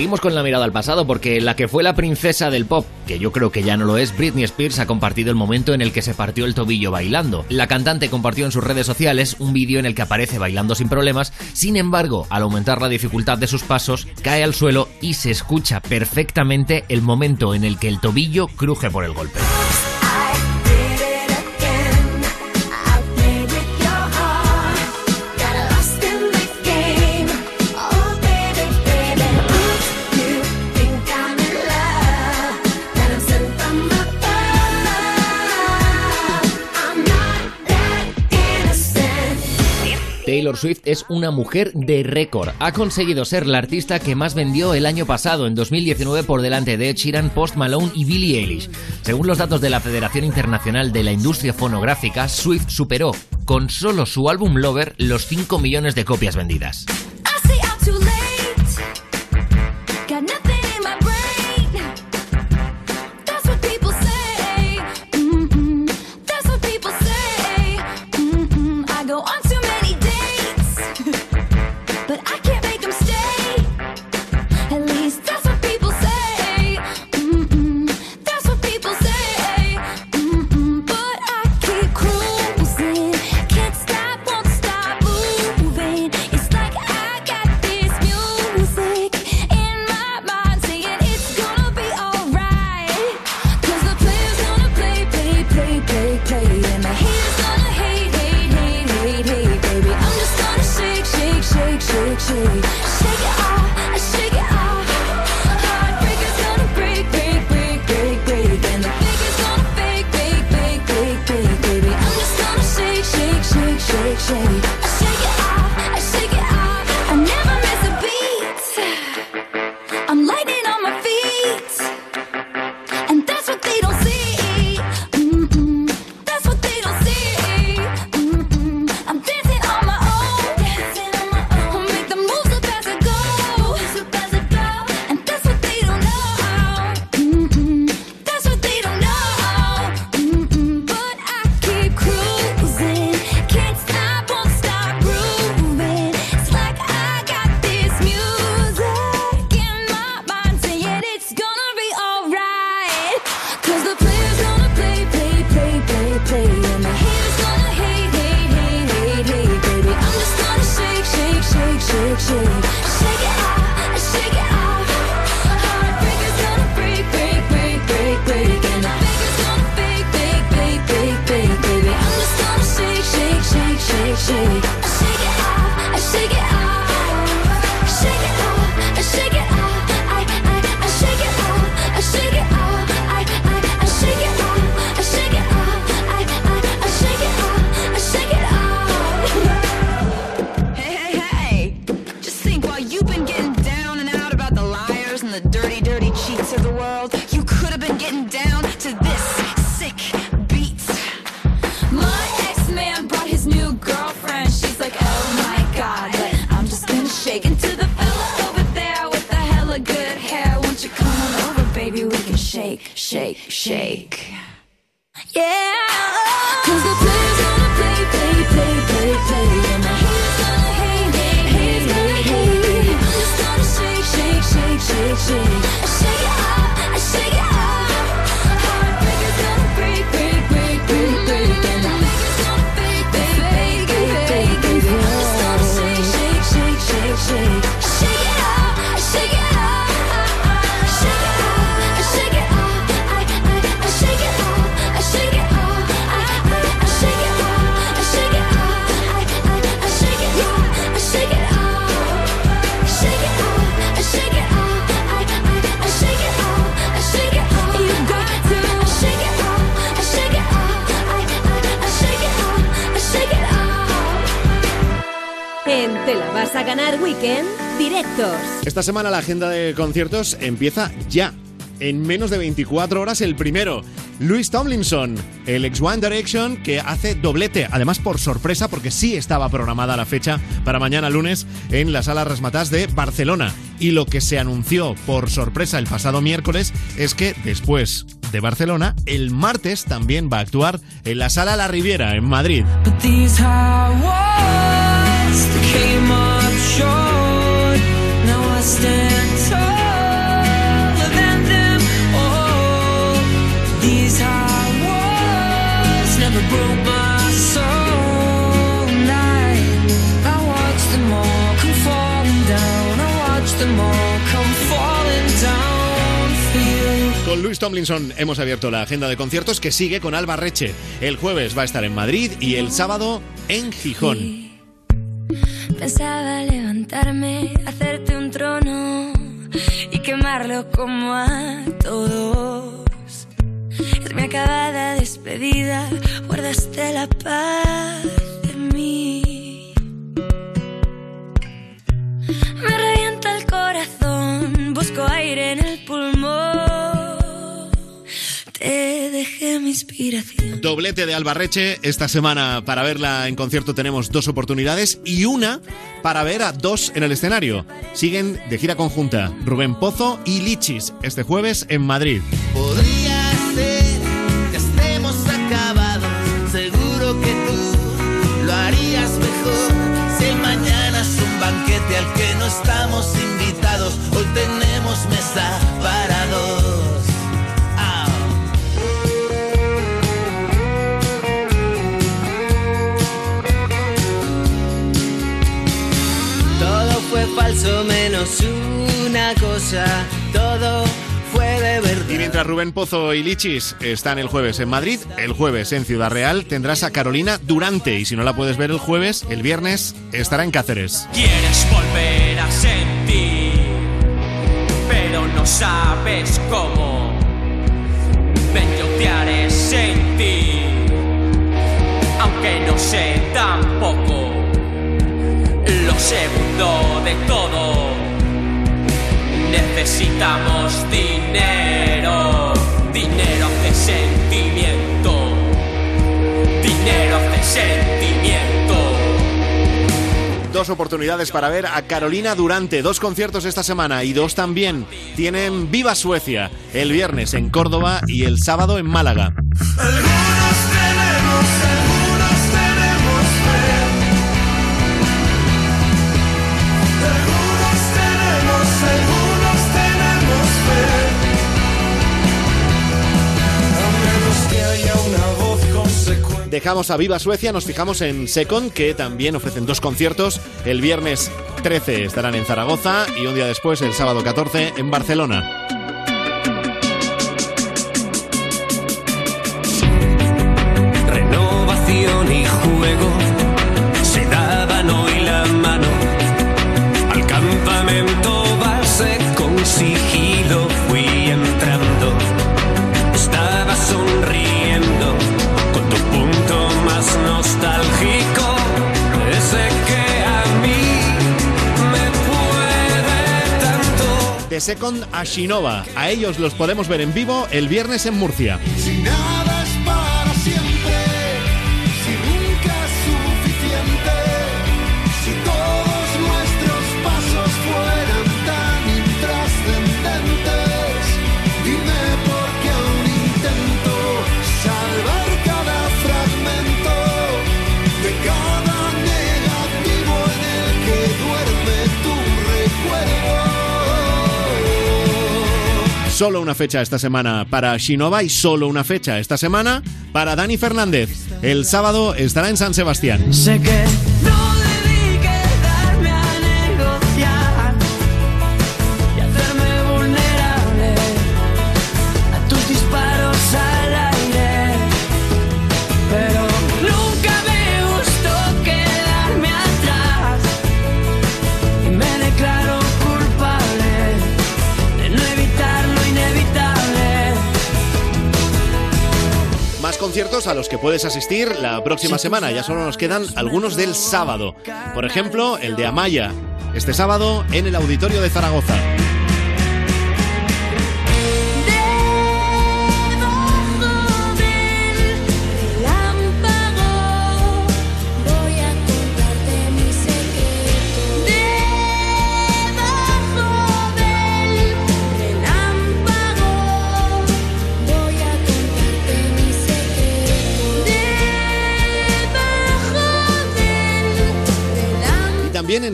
Seguimos con la mirada al pasado porque la que fue la princesa del pop, que yo creo que ya no lo es, Britney Spears ha compartido el momento en el que se partió el tobillo bailando. La cantante compartió en sus redes sociales un vídeo en el que aparece bailando sin problemas, sin embargo, al aumentar la dificultad de sus pasos, cae al suelo y se escucha perfectamente el momento en el que el tobillo cruje por el golpe. Taylor Swift es una mujer de récord. Ha conseguido ser la artista que más vendió el año pasado, en 2019, por delante de Ed Sheeran, Post Malone y Billie Eilish. Según los datos de la Federación Internacional de la Industria Fonográfica, Swift superó, con solo su álbum Lover, los 5 millones de copias vendidas. esta semana la agenda de conciertos empieza ya. En menos de 24 horas el primero, Louis Tomlinson, el ex One Direction que hace doblete, además por sorpresa porque sí estaba programada la fecha para mañana lunes en la sala Rasmatás de Barcelona. Y lo que se anunció por sorpresa el pasado miércoles es que después de Barcelona, el martes también va a actuar en la sala La Riviera en Madrid. Tomlinson hemos abierto la agenda de conciertos que sigue con Alba Reche. El jueves va a estar en Madrid y el sábado en Gijón. Pensaba levantarme, hacerte un trono y quemarlo como a todos. Es mi acabada despedida, guardaste la paz de mí. Me inspiración. Doblete de Albarreche. Esta semana para verla en concierto tenemos dos oportunidades y una para ver a dos en el escenario. Siguen de gira conjunta Rubén Pozo y Lichis este jueves en Madrid. Podría ser que estemos acabados. Seguro que tú lo harías mejor. Si mañana es un banquete al que no estamos invitados, hoy tenemos mesa fue falso menos una cosa. Todo fue de verdad. Y mientras Rubén Pozo y Lichis están el jueves en Madrid, el jueves en Ciudad Real tendrás a Carolina Durante y si no la puedes ver el jueves, el viernes estará en Cáceres. Quieres volver a sentir, pero no sabes cómo. Ven, yo te haré sentir, aunque no sé tampoco segundo de todo. Necesitamos dinero, dinero de sentimiento, dinero de sentimiento. Dos oportunidades para ver a Carolina Durante, dos conciertos esta semana y dos también tienen Viva Suecia, el viernes en Córdoba y el sábado en Málaga. Dejamos a Viva Suecia, nos fijamos en Second, que también ofrecen dos conciertos. El viernes 13 estarán en Zaragoza y un día después, el sábado 14, en Barcelona. Renovación y Second a Shinova. A ellos los podemos ver en vivo el viernes en Murcia. Solo una fecha esta semana para Shinova y solo una fecha esta semana para Dani Fernández. El sábado estará en San Sebastián. Sé que no a los que puedes asistir la próxima semana. Ya solo nos quedan algunos del sábado. Por ejemplo, el de Amaya. Este sábado en el Auditorio de Zaragoza.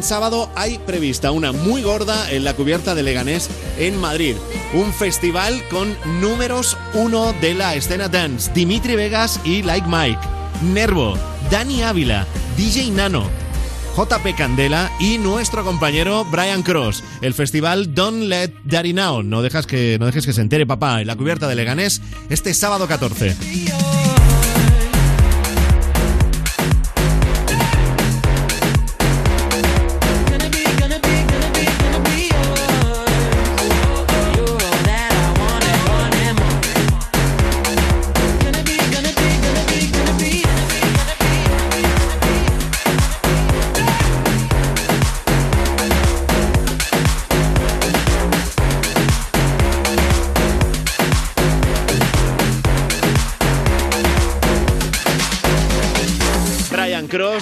Sábado hay prevista una muy gorda en la cubierta de Leganés en Madrid. Un festival con números uno de la escena dance. Dimitri Vegas y Like Mike. Nervo, Dani Ávila, DJ Nano. JP Candela y nuestro compañero Brian Cross. El festival Don't Let Daddy Now. No, dejas que, no dejes que se entere papá en la cubierta de Leganés este sábado 14.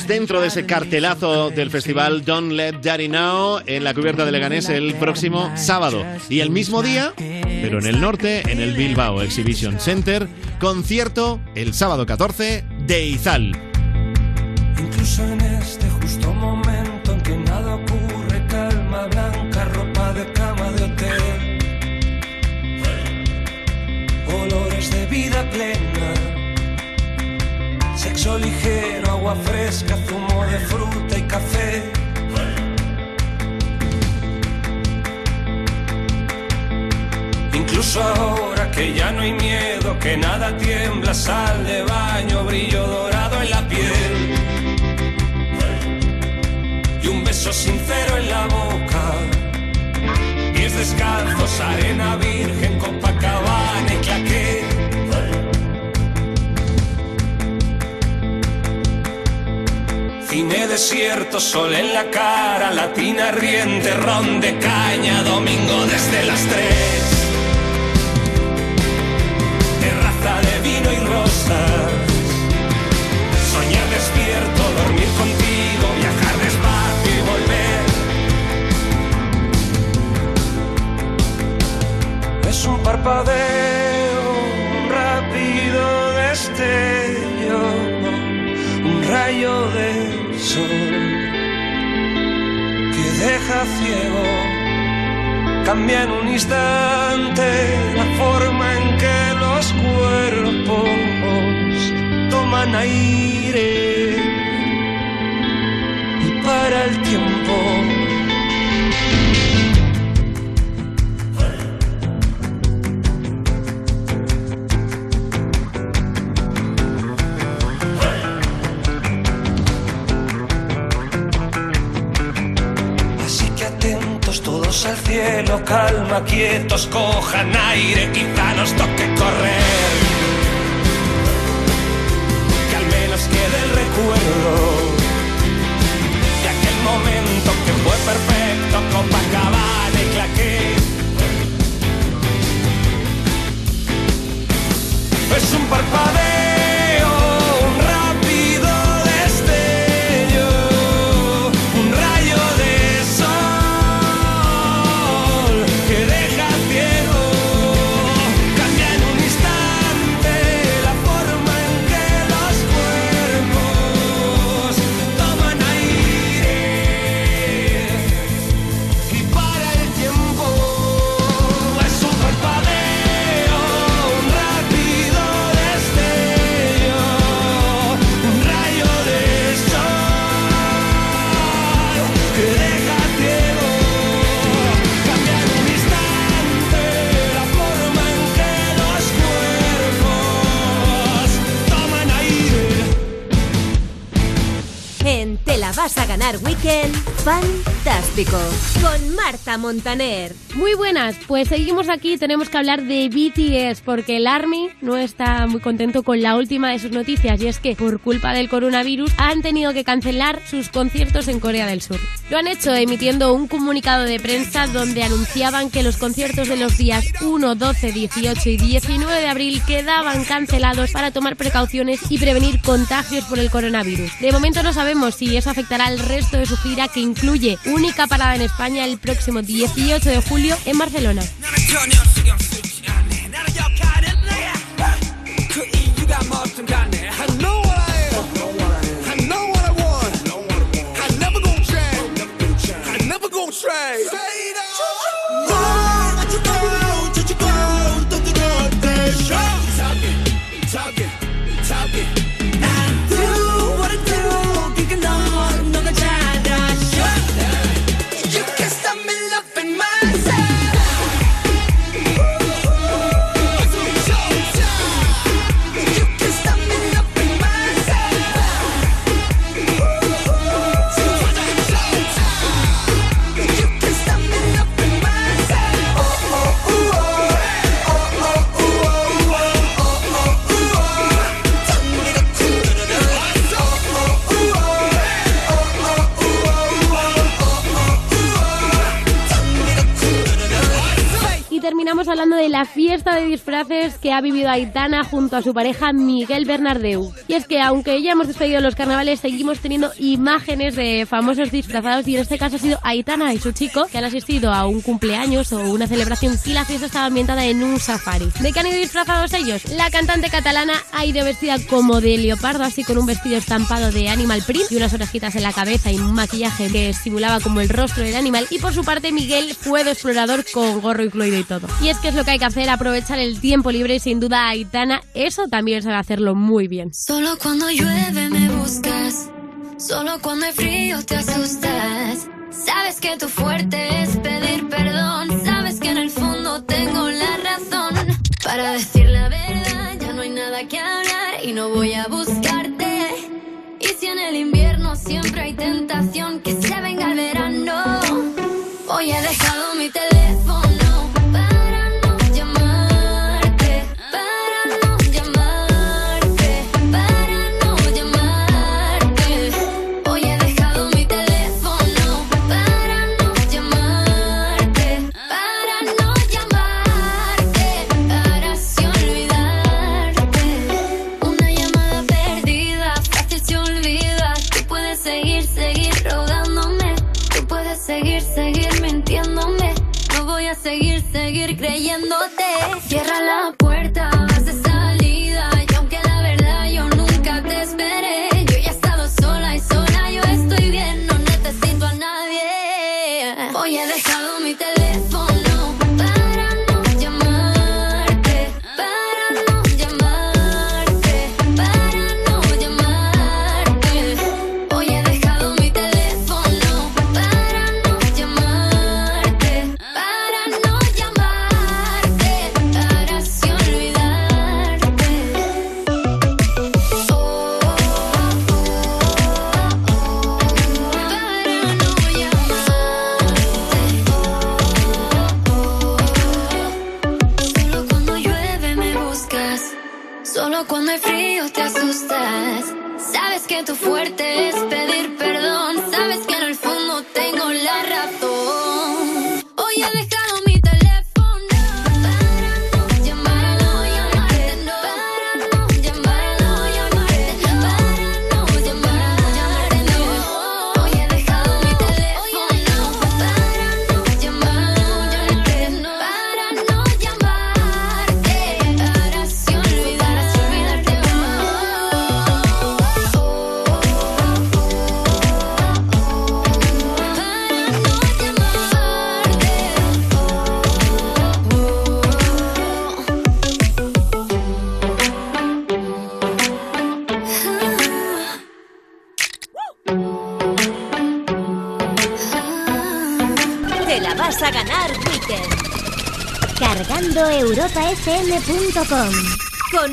Dentro de ese cartelazo del festival Don't Let Daddy Know en la cubierta de Leganés el próximo sábado. Y el mismo día, pero en el norte, en el Bilbao Exhibition Center, concierto el sábado 14 de Izal. Agua fresca, zumo de fruta y café. Incluso ahora que ya no hay miedo, que nada tiembla, sal de baño, brillo dorado en la piel y un beso sincero en la boca. Pies descalzos, arena virgen, Copacabana y claqué. Cine desierto, sol en la cara, latina riente, ron de caña, domingo desde las tres. Terraza de vino y rosas, soñar despierto, dormir contigo, viajar despacio y volver. Es un parpadeo, un rápido destello, un rayo de sol que deja ciego. Cambia en un instante la forma en que los cuerpos toman aire y para el tiempo. Cielo, calma, quietos, cojan aire, quizá nos toque correr. Que al menos quede el recuerdo fantástico. Con Marta Montaner. Muy buenas, pues seguimos aquí, tenemos que hablar de BTS porque el ARMY no está muy contento con la última de sus noticias y es que por culpa del coronavirus han tenido que cancelar sus conciertos en Corea del Sur. Lo han hecho emitiendo un comunicado de prensa donde anunciaban que los conciertos de los días 1, 12, 18 y 19 de abril quedaban cancelados para tomar precauciones y prevenir contagios por el coronavirus. De momento no sabemos si eso afectará al resto de su gira que incluye única parada en España el próximo 18 de julio en Barcelona. You got marks and got ama terminamos hablando de la fiesta de disfraces que ha vivido Aitana junto a su pareja Miguel Bernardeu. Y es que aunque ya hemos despedido los carnavales, seguimos teniendo imágenes de famosos disfrazados y en este caso ha sido Aitana y su chico que han asistido a un cumpleaños o una celebración y la fiesta estaba ambientada en un safari. ¿De qué han ido disfrazados ellos? La cantante catalana ha ido vestida como de leopardo, así con un vestido estampado de animal print y unas orejitas en la cabeza y un maquillaje que simulaba como el rostro del animal. Y por su parte, Miguel fue de explorador con gorro y todo. Y es que es lo que hay que hacer, aprovechar el tiempo libre y sin duda Aitana eso también sabe hacerlo muy bien. Solo cuando llueve me buscas, solo cuando hay frío te asustas. Sabes que tu fuerte es pedir perdón, sabes que en el fondo tengo la razón. Para decir la verdad ya no hay nada que hablar y no voy a buscarte. Y si en el invierno siempre hay tentación que se venga el verano, hoy he dejado mi teléfono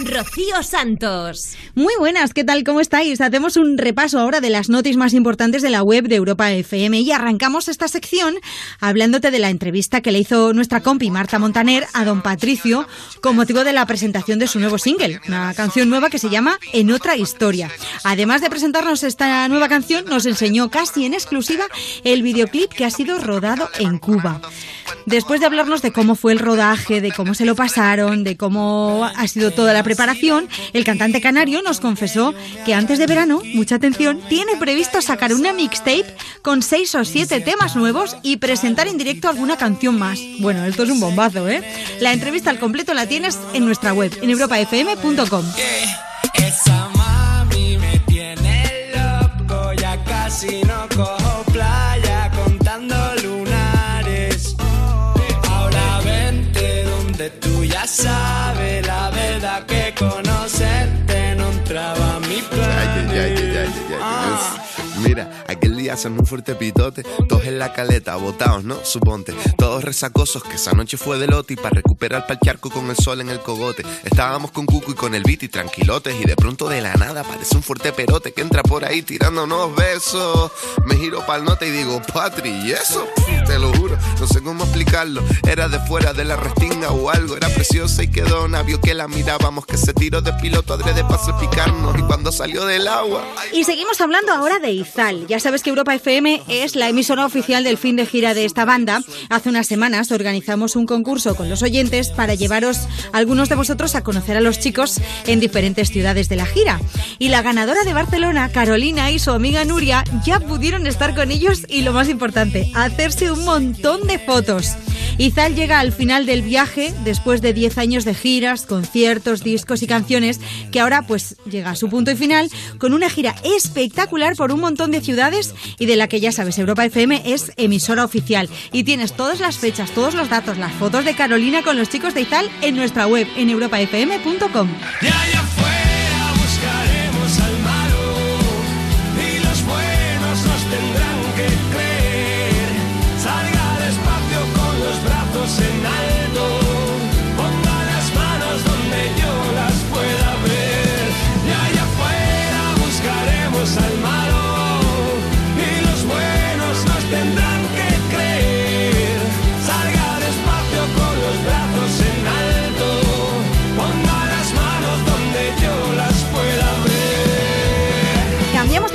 Rocío Santos. Muy buenas, ¿qué tal? ¿Cómo estáis? Hacemos un repaso ahora de las noticias más importantes de la web de Europa FM y arrancamos esta sección hablándote de la entrevista que le hizo nuestra compi Marta Montaner a don Patricio con motivo de la presentación de su nuevo single, una canción nueva que se llama En otra historia. Además de presentarnos esta nueva canción, nos enseñó casi en exclusiva el videoclip que ha sido rodado en Cuba. Después de hablarnos de cómo fue el rodaje, de cómo se lo pasaron, de cómo ha sido toda la preparación, el cantante canario nos confesó que antes de verano, mucha atención, tiene previsto sacar una mixtape con seis o siete temas nuevos y presentar en directo alguna canción más. Bueno, esto es un bombazo, ¿eh? La entrevista al completo la tienes en nuestra web, en europafm.com. Esa mami me tiene loco, ya casi no cojo it. I get día hacen un fuerte pitote, todos en la caleta, botados, ¿no? Suponte, todos resacosos, que esa noche fue de lote y para recuperar pa'l charco con el sol en el cogote. Estábamos con Cuco y con el beat y tranquilotes y de pronto de la nada aparece un fuerte perote que entra por ahí tirando unos besos. Me giro pa'l note y digo, Patri, ¿y eso? Te lo juro, no sé cómo explicarlo. Era de fuera de la restinga o algo, era preciosa y quedó vio que la mirábamos, que se tiró de piloto adrede para salpicarnos y cuando salió del agua... Y seguimos hablando ahora de Izal. Ya sabes que Europa FM es la emisora oficial del fin de gira de esta banda. Hace unas semanas organizamos un concurso con los oyentes para llevaros algunos de vosotros a conocer a los chicos en diferentes ciudades de la gira. Y la ganadora de Barcelona, Carolina, y su amiga Nuria ya pudieron estar con ellos y lo más importante, hacerse un montón de fotos. Izal llega al final del viaje después de 10 años de giras, conciertos, discos y canciones, que ahora pues llega a su punto y final con una gira espectacular por un montón de ciudades y de la que ya sabes, Europa FM es emisora oficial. Y tienes todas las fechas, todos los datos, las fotos de Carolina con los chicos de Izal en nuestra web en europafm.com.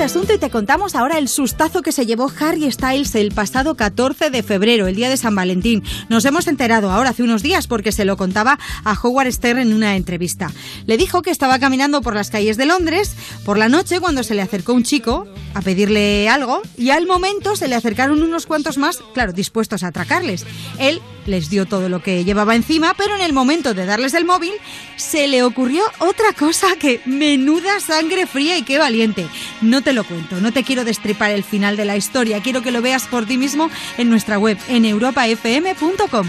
asunto y te contamos ahora el sustazo que se llevó Harry Styles el pasado 14 de febrero, el día de San Valentín. Nos hemos enterado ahora hace unos días porque se lo contaba a Howard Stern en una entrevista. Le dijo que estaba caminando por las calles de Londres por la noche cuando se le acercó un chico a pedirle algo y al momento se le acercaron unos cuantos más, claro, dispuestos a atracarles. Él les dio todo lo que llevaba encima, pero en el momento de darles el móvil se le ocurrió otra cosa que menuda sangre fría y qué valiente. No te lo cuento, no te quiero destripar el final de la historia, quiero que lo veas por ti mismo en nuestra web en europafm.com.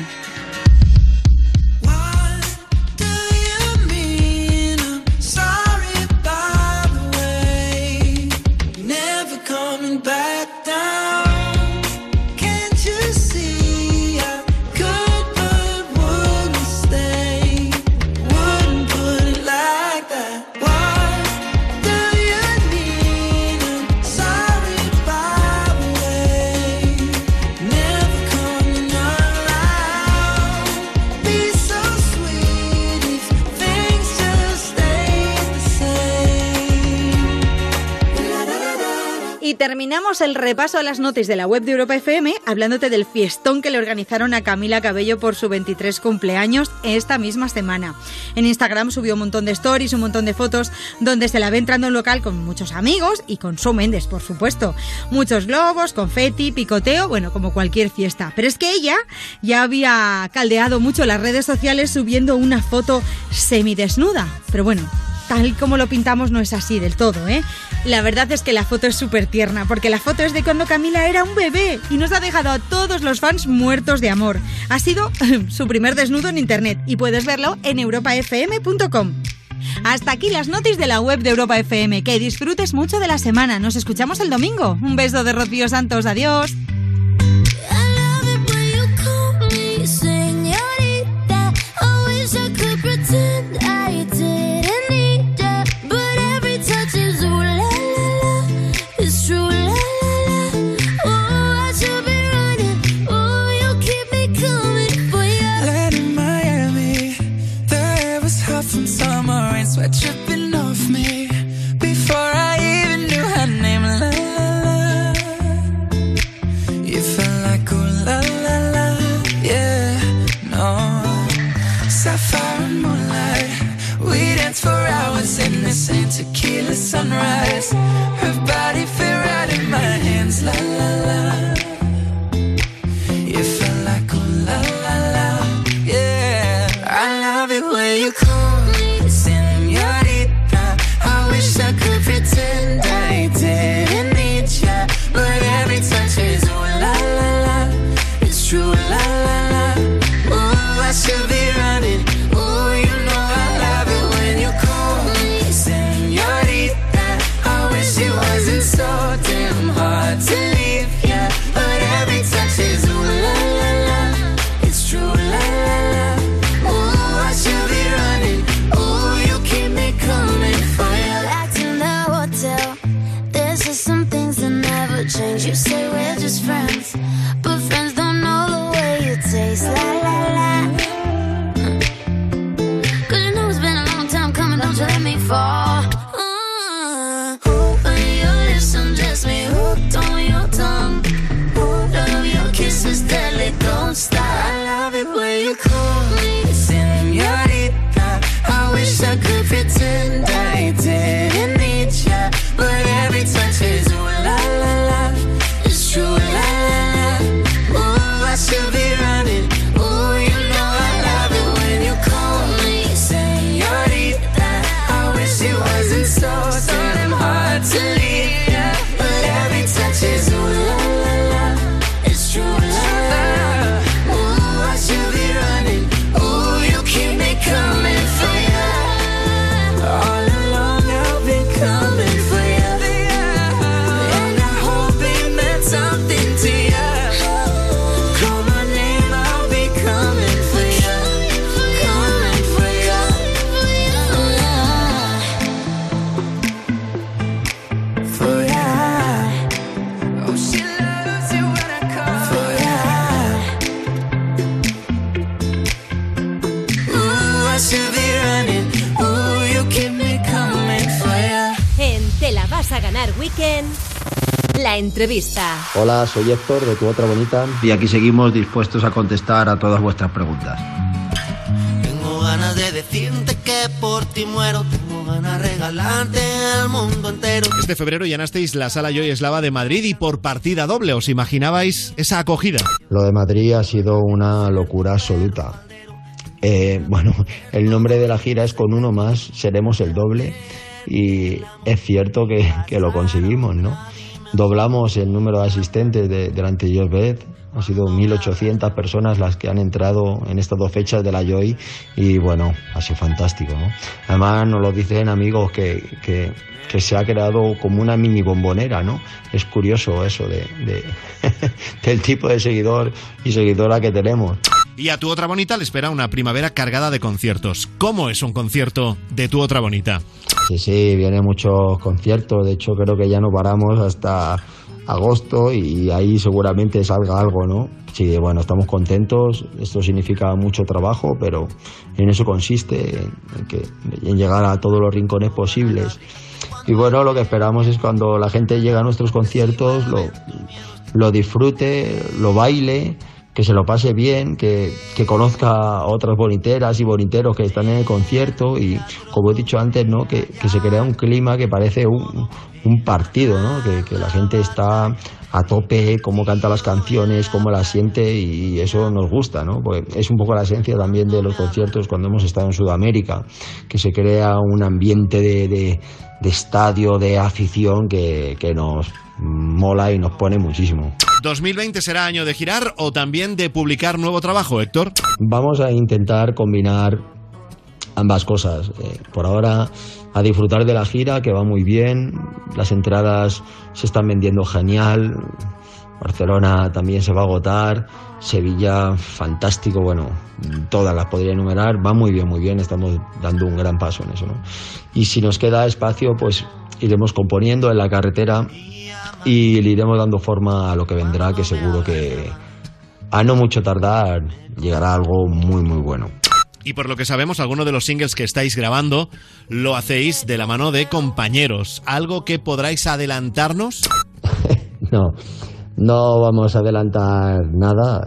terminamos el repaso a las noticias de la web de Europa FM hablándote del fiestón que le organizaron a Camila Cabello por su 23 cumpleaños esta misma semana. En Instagram subió un montón de stories, un montón de fotos donde se la ve entrando en local con muchos amigos y con Shawn Mendes, por supuesto. Muchos globos, confeti, picoteo, bueno, como cualquier fiesta. Pero es que ella ya había caldeado mucho las redes sociales subiendo una foto semidesnuda. Pero bueno, tal como lo pintamos no es así del todo, ¿eh? La verdad es que la foto es súper tierna, porque la foto es de cuando Camila era un bebé y nos ha dejado a todos los fans muertos de amor. Ha sido (laughs) su primer desnudo en internet y puedes verlo en europafm.com. Hasta aquí las noticias de la web de Europa FM. Que disfrutes mucho de la semana. Nos escuchamos el domingo. Un beso de Rocío Santos. Adiós. Felt like ooh la la la, yeah, no. Sapphire moonlight, we danced for hours in the tequila sunrise. Hola, soy Héctor de Tu Otra Bonita y aquí seguimos dispuestos a contestar a todas vuestras preguntas. Tengo ganas de decirte que por ti muero. Tengo ganas de regalarte el mundo entero. Este febrero llenasteis la sala Joy Eslava de Madrid y por partida doble. ¿Os imaginabais esa acogida? Lo de Madrid ha sido una locura absoluta. Eh, bueno, el nombre de la gira es Con uno más seremos el doble y es cierto que, que lo conseguimos, ¿no? Doblamos el número de asistentes de, delante de Josbeth. Han sido 1.800 personas las que han entrado en estas dos fechas de la Joy y bueno, ha sido fantástico, ¿no? Además nos lo dicen amigos que, que, que se ha creado como una mini bombonera, ¿no? Es curioso eso de, de- (laughs) del tipo de seguidor y seguidora que tenemos. Y a tu otra bonita le espera una primavera cargada de conciertos. ¿Cómo es un concierto de tu otra bonita? Sí, sí, vienen muchos conciertos. De hecho, creo que ya no paramos hasta agosto y ahí seguramente salga algo, ¿no? Sí, bueno, estamos contentos. Esto significa mucho trabajo, pero en eso consiste, en, que, en llegar a todos los rincones posibles. Y bueno, lo que esperamos es cuando la gente llega a nuestros conciertos, lo, lo disfrute, lo baile, que se lo pase bien, que, que conozca a otras boniteras y boniteros que están en el concierto y, como he dicho antes, ¿no? que, que se crea un clima que parece un, un partido, ¿no? que, que la gente está a tope, cómo canta las canciones, cómo las siente y eso nos gusta, ¿no? Porque es un poco la esencia también de los conciertos cuando hemos estado en Sudamérica, que se crea un ambiente de, de- de estadio, de afición que, que nos mola y nos pone muchísimo. ¿2020 será año de girar o también de publicar nuevo trabajo, Héctor? Vamos a intentar combinar ambas cosas. Eh, por ahora, a disfrutar de la gira, que va muy bien. Las entradas se están vendiendo genial. Barcelona también se va a agotar. Sevilla, fantástico. Bueno, todas las podría enumerar. Va muy bien, muy bien. Estamos dando un gran paso en eso. ¿no? Y si nos queda espacio, pues iremos componiendo en la carretera y le iremos dando forma a lo que vendrá, que seguro que a no mucho tardar llegará algo muy, muy bueno. Y por lo que sabemos, alguno de los singles que estáis grabando lo hacéis de la mano de compañeros. ¿Algo que podráis adelantarnos? (laughs) No, no vamos a adelantar nada.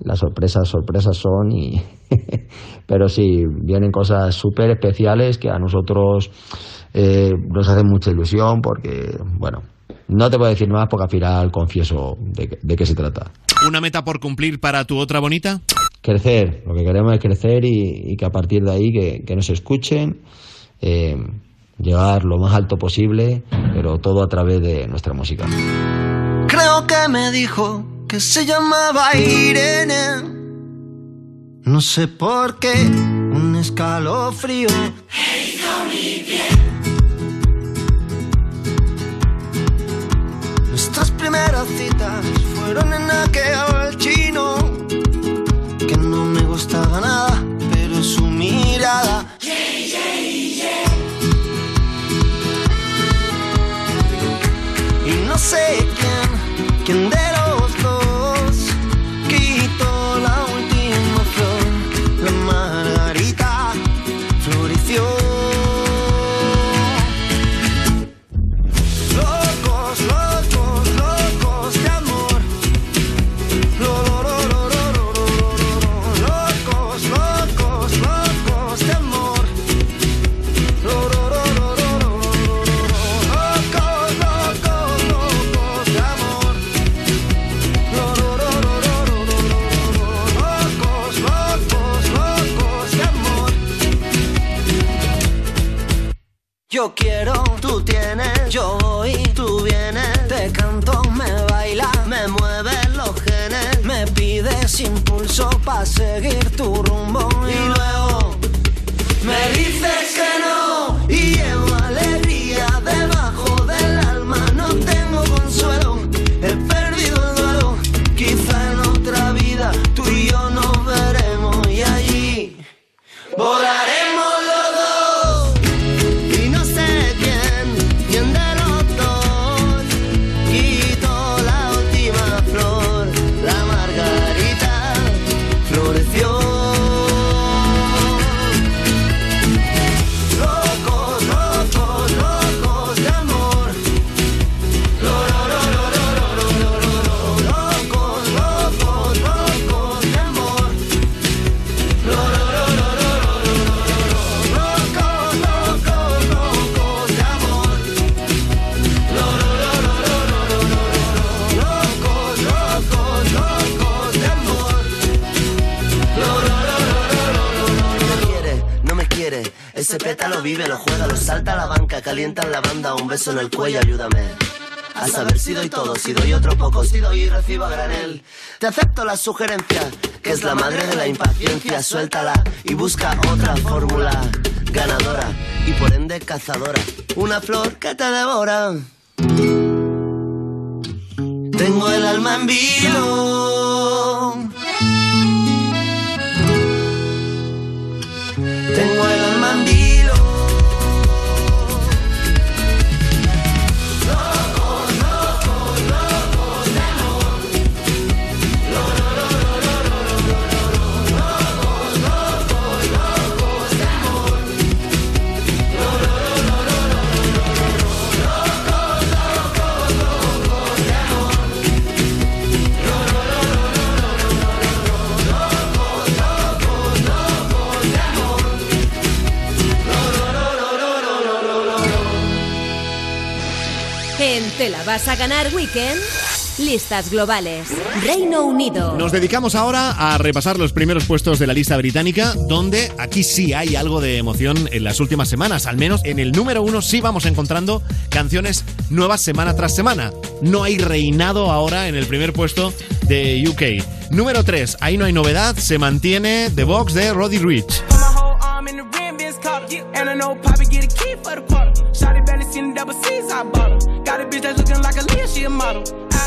Las sorpresas, sorpresas son y... (laughs) Pero sí, vienen cosas súper especiales que a nosotros eh, nos hacen mucha ilusión porque, bueno, no te puedo decir más porque al final confieso de, qué- de qué se trata. ¿Una meta por cumplir para tu otra bonita? Crecer, lo que queremos es crecer y, y que a partir de ahí que, que nos escuchen, eh, llegar lo más alto posible, pero todo a través de nuestra música. Creo que me dijo que se llamaba Irene. No sé por qué, un escalofrío. Nuestras primeras citas fueron en aquel chino que no me gustaba nada, pero su mirada. Y no sé quién, quién de Yo quiero, tú tienes, yo voy, tú vienes, te canto, me baila, me mueve los genes, me pides impulso para seguir tu rumbo y luego vive, lo juega, lo salta a la banca, calientan la banda, un beso en el cuello, ayúdame. A saber si doy todo, si doy otro poco, si doy y recibo a granel. Te acepto la sugerencia, que es la madre de la impaciencia, suéltala y busca otra fórmula ganadora y por ende cazadora. Una flor que te devora. Tengo el alma en vilo. Vas a ganar Weekend, listas globales. Reino Unido. Nos dedicamos ahora a repasar los primeros puestos de la lista británica, donde aquí sí hay algo de emoción en las últimas semanas. Al menos en el número uno sí vamos encontrando canciones nuevas semana tras semana. No hay reinado ahora en el primer puesto de UK. Número 3, ahí no hay novedad, se mantiene The Box de Roddy Rich.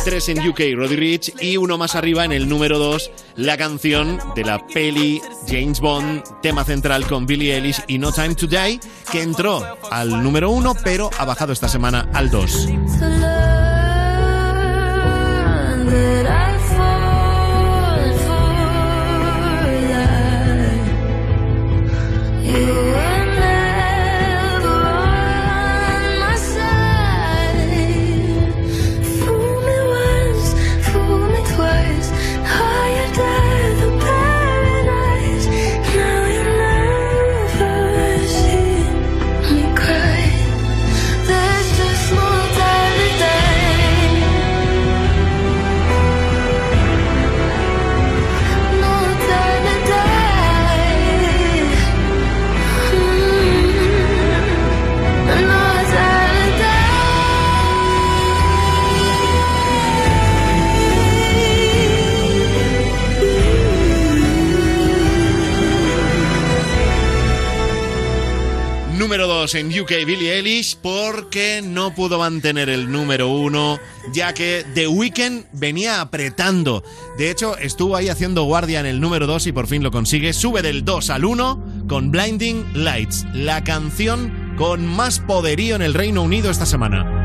3 en UK, Roddy Rich, y uno más arriba en el número 2, la canción de la peli James Bond, tema central con Billie Eilish y No Time to Die, que entró al número 1, pero ha bajado esta semana al 2. that I fall for that. You Número 2 en UK Billie Eilish porque no pudo mantener el número 1 ya que The Weeknd venía apretando. De hecho, estuvo ahí haciendo guardia en el número 2 y por fin lo consigue. Sube del 2 al 1 con Blinding Lights, la canción con más poderío en el Reino Unido esta semana.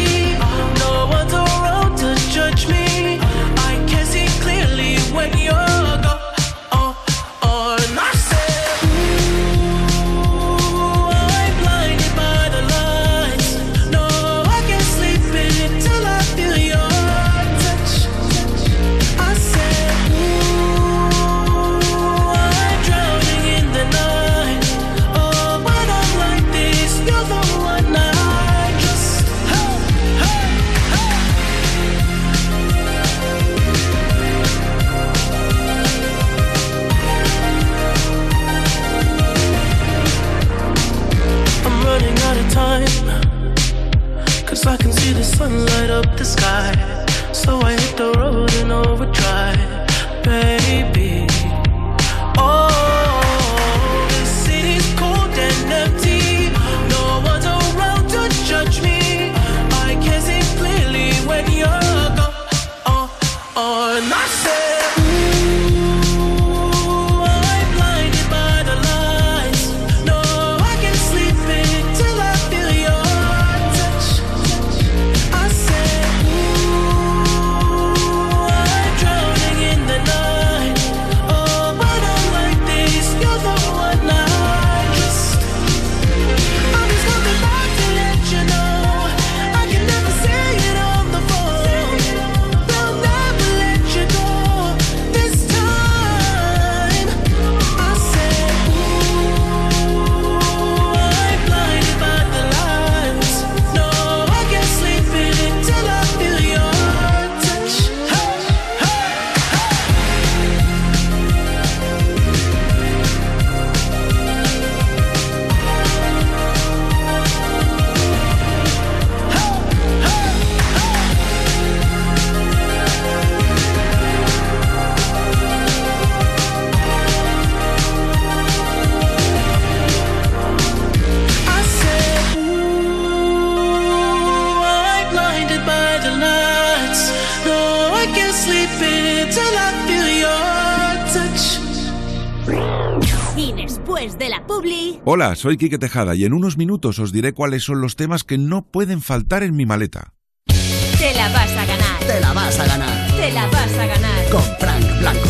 Hola, soy Quique Tejada y en unos minutos os diré cuáles son los temas que no pueden faltar en mi maleta. te la vas a ganar. Te la vas a ganar Te la vas a ganar. con Frank Blanco.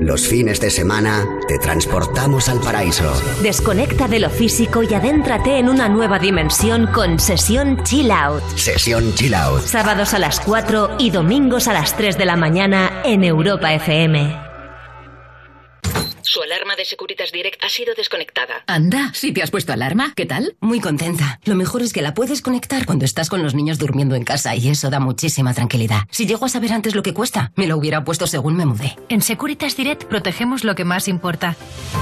Los fines de semana te transportamos al paraíso. Desconecta de lo físico y adéntrate en una nueva dimensión con sesión Chill Out. Sesión Chill Out. Sábados a las 4 y domingos a las 3 de la mañana en Europa FM. Su alarma de Securitas Direct ha sido desconectada. Anda, si te has puesto alarma, ¿qué tal? Muy contenta. Lo mejor es que la puedes conectar cuando estás con los niños durmiendo en casa y eso da muchísima tranquilidad. Si llego a saber antes lo que cuesta, me lo hubiera puesto según me mudé. En Securitas Direct protegemos lo que más importa.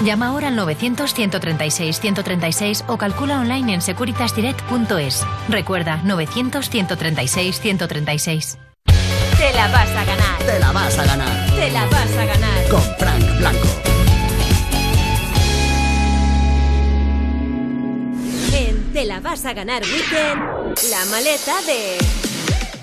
Llama ahora al 900-136-136 o calcula online en securitasdirect.es. Recuerda, 900-136-136. Te la vas a ganar. Te la vas a ganar Te la vas a ganar. con Frank vas a ganar Weekend, la maleta de...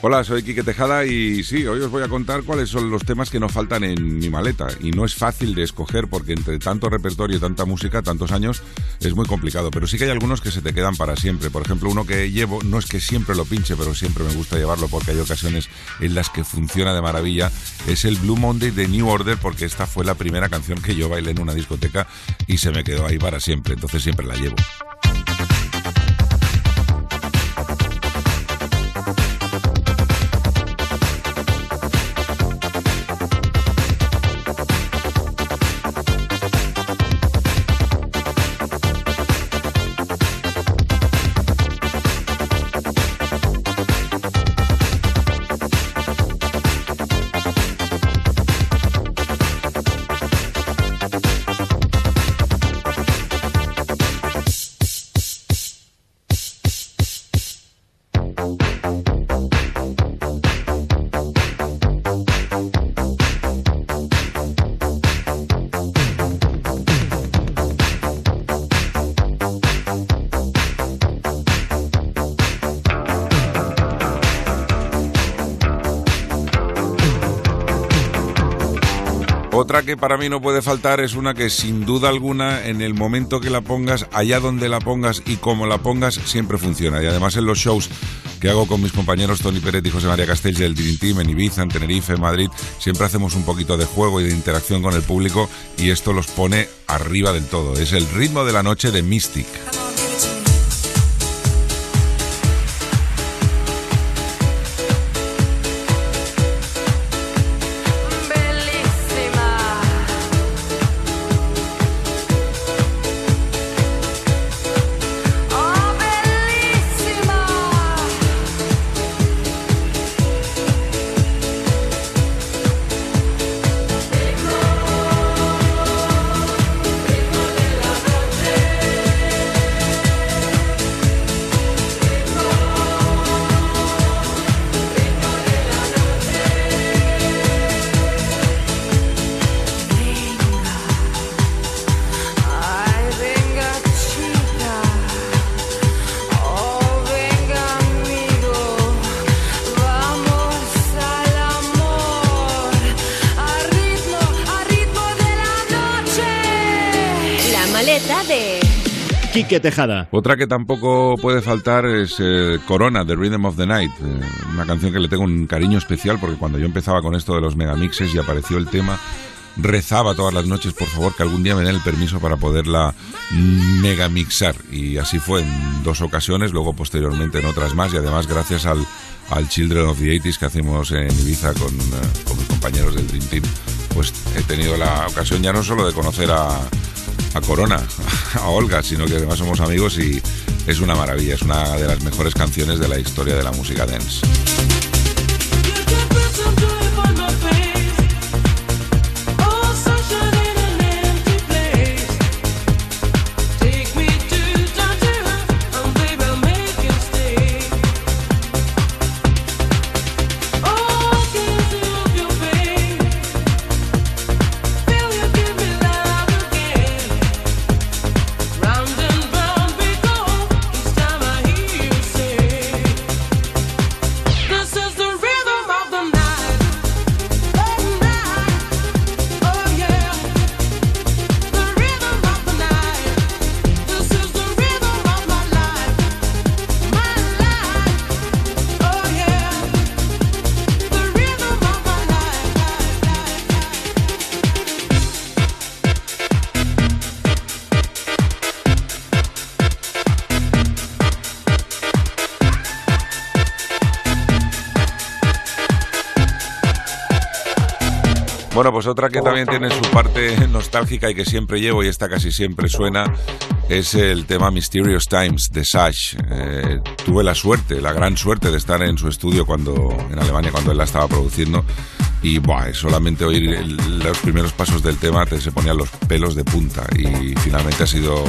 Hola, soy Quique Tejada y sí, hoy os voy a contar cuáles son los temas que no faltan en mi maleta. Y no es fácil de escoger porque entre tanto repertorio y tanta música, tantos años, es muy complicado. Pero sí que hay algunos que se te quedan para siempre. Por ejemplo, uno que llevo, no es que siempre lo pinche, pero siempre me gusta llevarlo porque hay ocasiones en las que funciona de maravilla, es el Blue Monday de New Order porque esta fue la primera canción que yo bailé en una discoteca y se me quedó ahí para siempre. Entonces siempre la llevo. Para mí no puede faltar es una que sin duda alguna en el momento que la pongas, allá donde la pongas y como la pongas, siempre funciona. Y además en los shows que hago con mis compañeros Tony Pérez y José María Castells del Dream Team en Ibiza, en Tenerife, en Madrid, siempre hacemos un poquito de juego y de interacción con el público y esto los pone arriba del todo. Es el ritmo de la noche de Mystic. Quique Tejada. Otra que tampoco puede faltar es eh, Corona, The Rhythm of the Night, eh, una canción que le tengo un cariño especial porque cuando yo empezaba con esto de los megamixes y apareció el tema, rezaba todas las noches, por favor, que algún día me den el permiso para poderla megamixar. Y así fue en dos ocasiones, luego posteriormente en otras más y además gracias al, al Children of the 80s que hacemos en Ibiza con, eh, con mis compañeros del Dream Team, pues he tenido la ocasión ya no solo de conocer a a Corona, (laughs) a Olga, sino que además somos amigos y es una maravilla, es una de las mejores canciones de la historia de la música dance. Pues otra que también tiene su parte (laughs) nostálgica y que siempre llevo y esta casi siempre suena es el tema Mysterious Times de Sash. Eh, tuve la suerte, la gran suerte de estar en su estudio cuando en Alemania cuando él la estaba produciendo y buah, solamente oír el- los primeros pasos del tema te se ponían los pelos de punta y finalmente ha sido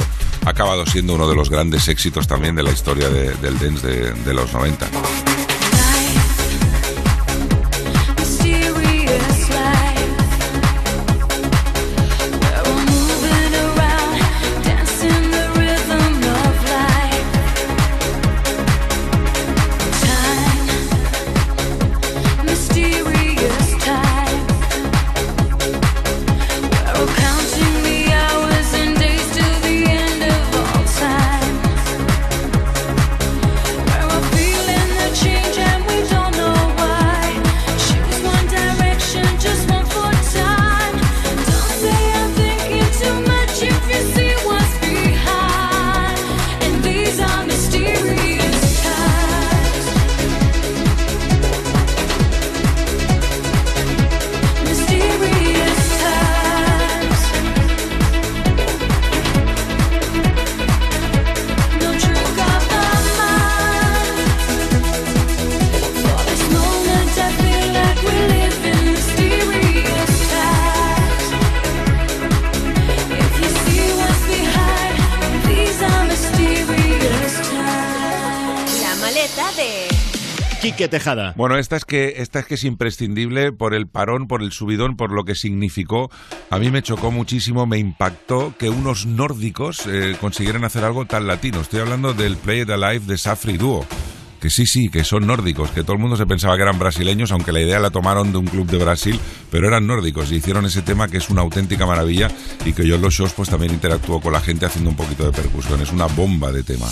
ha acabado siendo uno de los grandes éxitos también de la historia de- del dance de, de los 90. Bueno, esta es que esta es que es imprescindible por el parón, por el subidón, por lo que significó. A mí me chocó muchísimo, me impactó que unos nórdicos eh, consiguieran hacer algo tan latino. Estoy hablando del Play It Alive de Safri Duo. Que sí, sí, que son nórdicos, que todo el mundo se pensaba que eran brasileños, aunque la idea la tomaron de un club de Brasil, pero eran nórdicos y hicieron ese tema que es una auténtica maravilla y que yo en los shows pues también interactúo con la gente haciendo un poquito de percusión. Es una bomba de tema.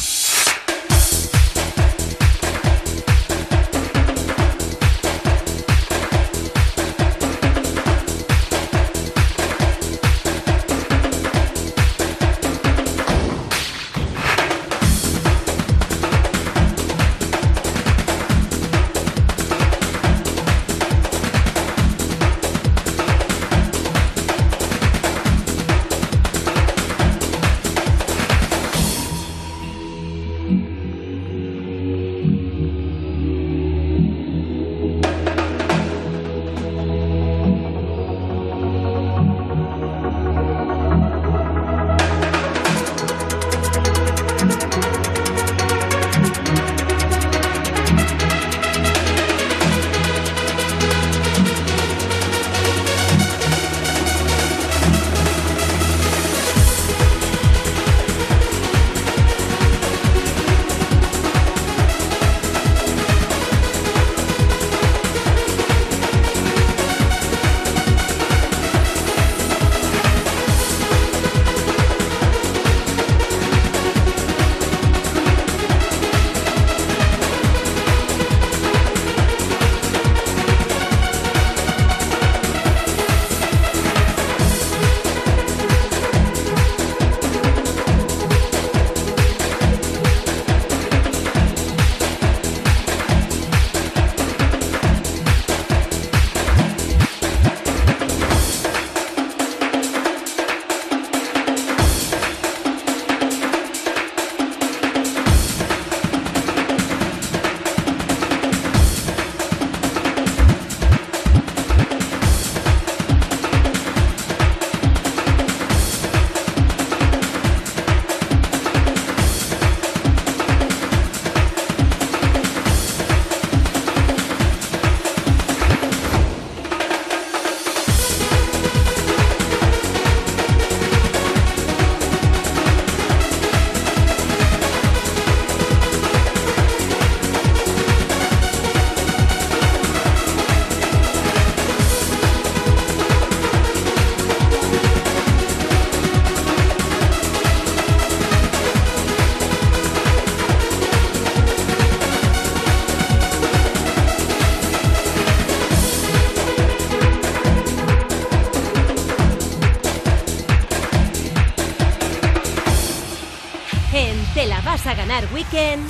A ganar Weekend,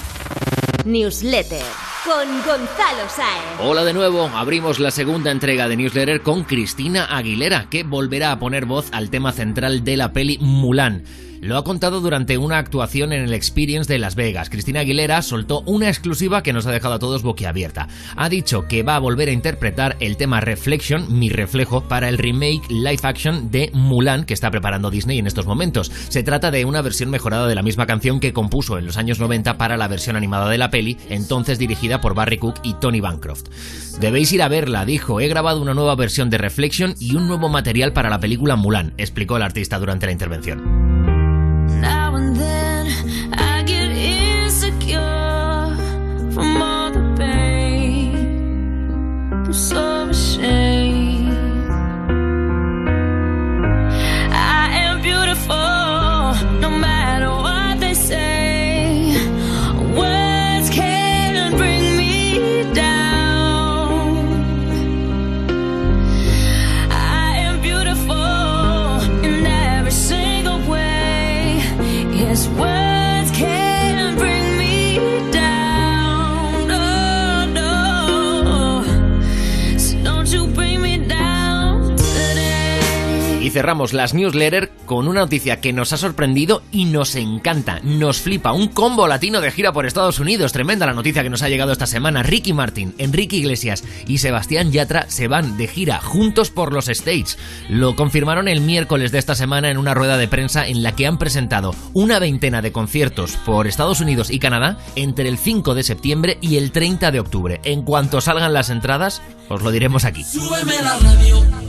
Newsletter. con Gonzalo Sáez. Hola de nuevo, abrimos la segunda entrega de Newsletter con Cristina Aguilera, que volverá a poner voz al tema central de la peli Mulan. Lo ha contado durante una actuación en el Experience de Las Vegas. Cristina Aguilera soltó una exclusiva que nos ha dejado a todos boquiabierta. Ha dicho que va a volver a interpretar el tema Reflection, mi reflejo, para el remake live action de Mulan que está preparando Disney en estos momentos. Se trata de una versión mejorada de la misma canción que compuso en los años 90 para la versión animada de la peli, entonces dirigida por Barry Cook y Tony Bancroft. Debéis ir a verla, dijo, he grabado una nueva versión de Reflection y un nuevo material para la película Mulan, explicó el artista durante la intervención. Las newsletter con una noticia que nos ha sorprendido y nos encanta, nos flipa. Un combo latino de gira por Estados Unidos. Tremenda la noticia que nos ha llegado esta semana. Ricky Martin, Enrique Iglesias y Sebastián Yatra se van de gira juntos por los States. Lo confirmaron el miércoles de esta semana en una rueda de prensa en la que han presentado una veintena de conciertos por Estados Unidos y Canadá entre el 5 de septiembre y el 30 de octubre. En cuanto salgan las entradas, os lo diremos aquí. Súbeme la radio.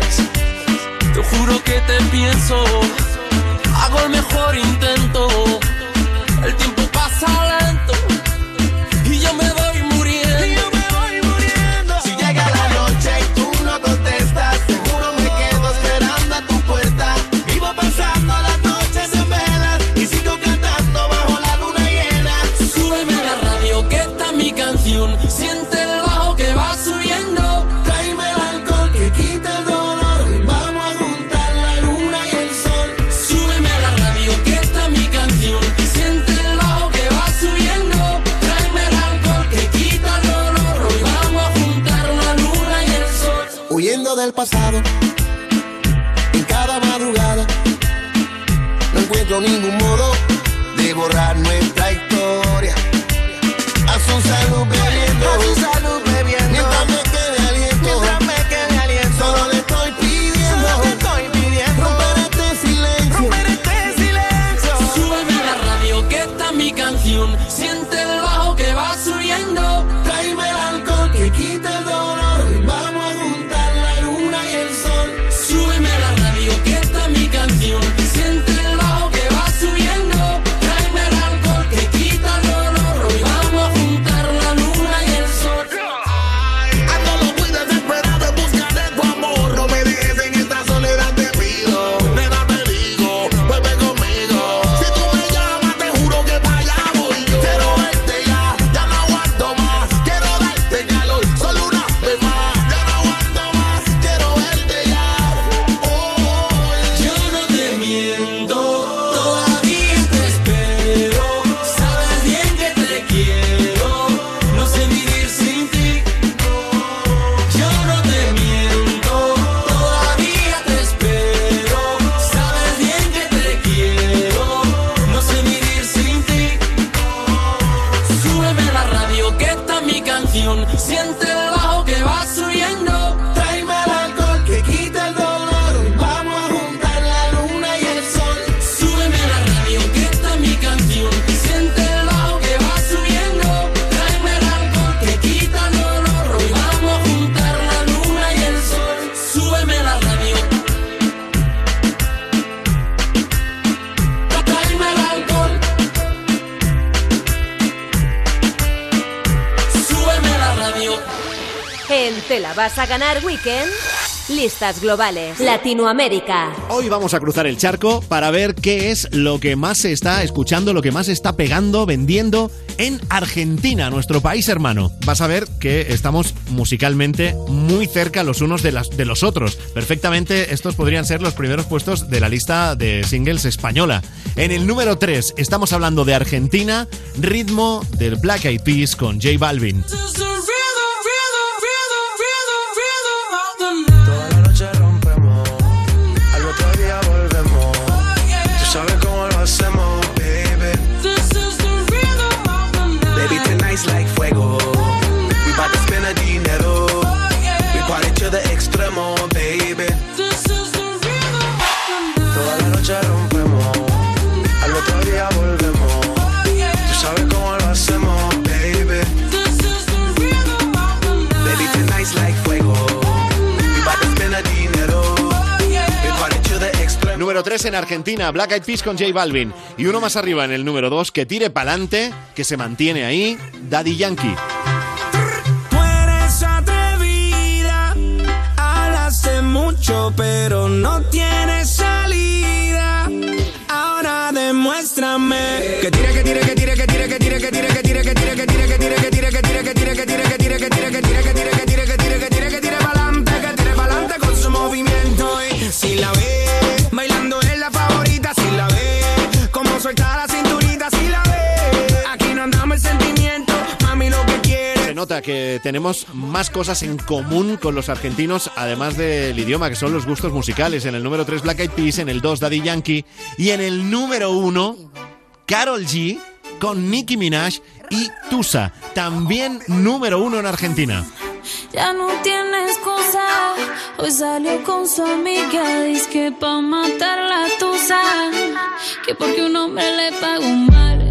Te juro que te pienso, hago el mejor intento. El tiempo listas globales. Latinoamérica. Hoy vamos a cruzar el charco para ver qué es lo que más se está escuchando, lo que más se está pegando, vendiendo en Argentina, nuestro país hermano. Vas a ver que estamos musicalmente muy cerca los unos de, las, de los otros. Perfectamente estos podrían ser los primeros puestos de la lista de singles española. En el número 3 estamos hablando de Argentina, ritmo del Black Eyed Peas con J Balvin. 3 en Argentina, Black Eyed Peas con J Balvin. Y uno más arriba en el número 2, que tire pa'lante, que se mantiene ahí, Daddy Yankee. Tú eres atrevida, hablas de mucho, pero no tienes salida. Ahora demuéstrame que tire, que tire, que tire, que tenemos más cosas en común con los argentinos, además del idioma, que son los gustos musicales. En el número 3, Black Eyed Peas, en el 2, Daddy Yankee, y en el número 1, Carol G con Nicki Minaj y Tusa, también número 1 en Argentina. Ya no tiene excusa. Hoy salió con su amiga. Dice que pa' matar la tusa. Que porque un hombre le pagó mal.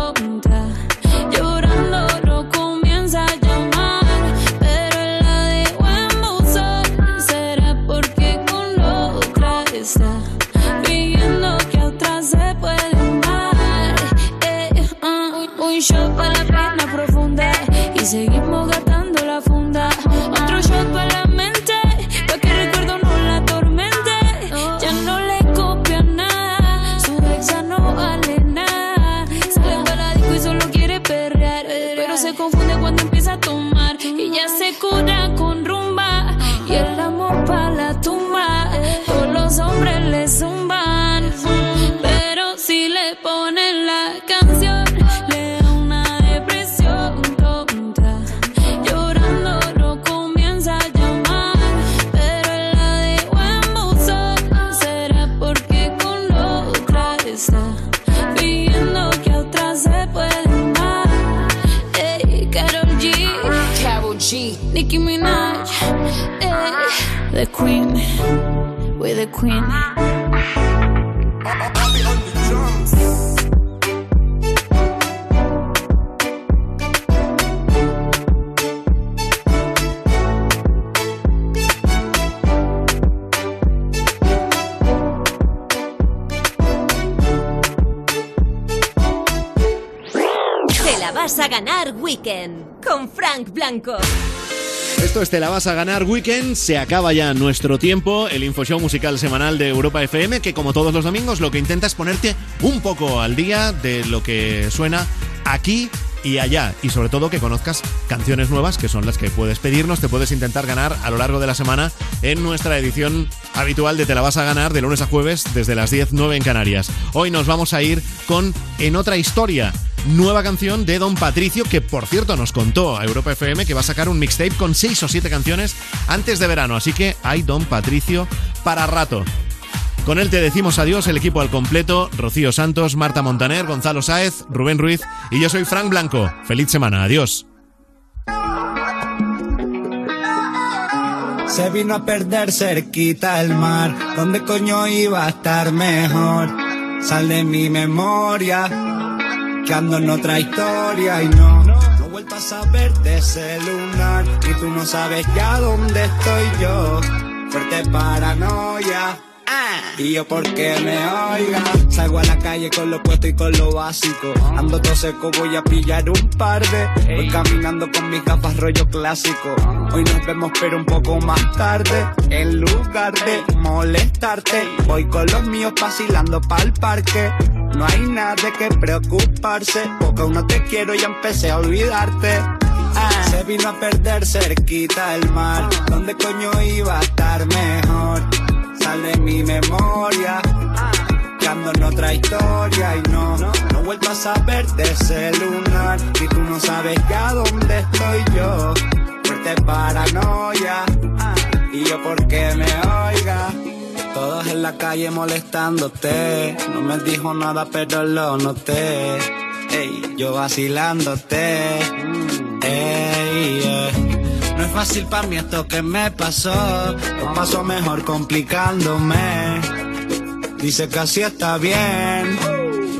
y seguimos gastando la funda. Otro the Queen, we're the Queen. a ganar Weekend con Frank Blanco. Esto es Te la vas a ganar Weekend. Se acaba ya nuestro tiempo, el infoshow musical semanal de Europa FM, que como todos los domingos lo que intenta es ponerte un poco al día de lo que suena aquí y allá. Y sobre todo que conozcas canciones nuevas que son las que puedes pedirnos, te puedes intentar ganar a lo largo de la semana en nuestra edición habitual de Te la vas a ganar de lunes a jueves desde las 10, 9 en Canarias. Hoy nos vamos a ir con En otra historia. Nueva canción de Don Patricio, que por cierto nos contó a Europa FM que va a sacar un mixtape con 6 o 7 canciones antes de verano. Así que hay Don Patricio para rato. Con él te decimos adiós, el equipo al completo, Rocío Santos, Marta Montaner, Gonzalo Sáez, Rubén Ruiz y yo soy Frank Blanco. Feliz semana, adiós. Se vino a perder cerquita el mar, ¿dónde coño iba a estar mejor? Sal de mi memoria, que ando en otra historia y no, no he vuelto a saber de ese lunar y tú no sabes ya dónde estoy yo. Fuerte paranoia. Y yo porque me oiga Salgo a la calle con lo puesto y con lo básico. Ando todo seco, voy a pillar un par de Voy caminando con mis gafas rollo clásico. Hoy nos vemos pero un poco más tarde. En lugar de molestarte Voy con los míos vacilando pa'l parque. No hay nada de que preocuparse. Porque aún no te quiero y empecé a olvidarte. Ah, Se vino a perder cerquita el mar. ¿Dónde coño iba a estar mejor? Sale mi memoria que ando en otra historia y no, no he vuelto a saber de ese lunar y tú no sabes ya dónde estoy yo. Fuerte paranoia y yo porque me oiga. Todos en la calle molestándote, no me dijo nada pero lo noté. Ey, yo vacilándote. Ey, yeah. No es fácil para mí esto que me pasó. Lo paso mejor complicándome. Dice que así está bien.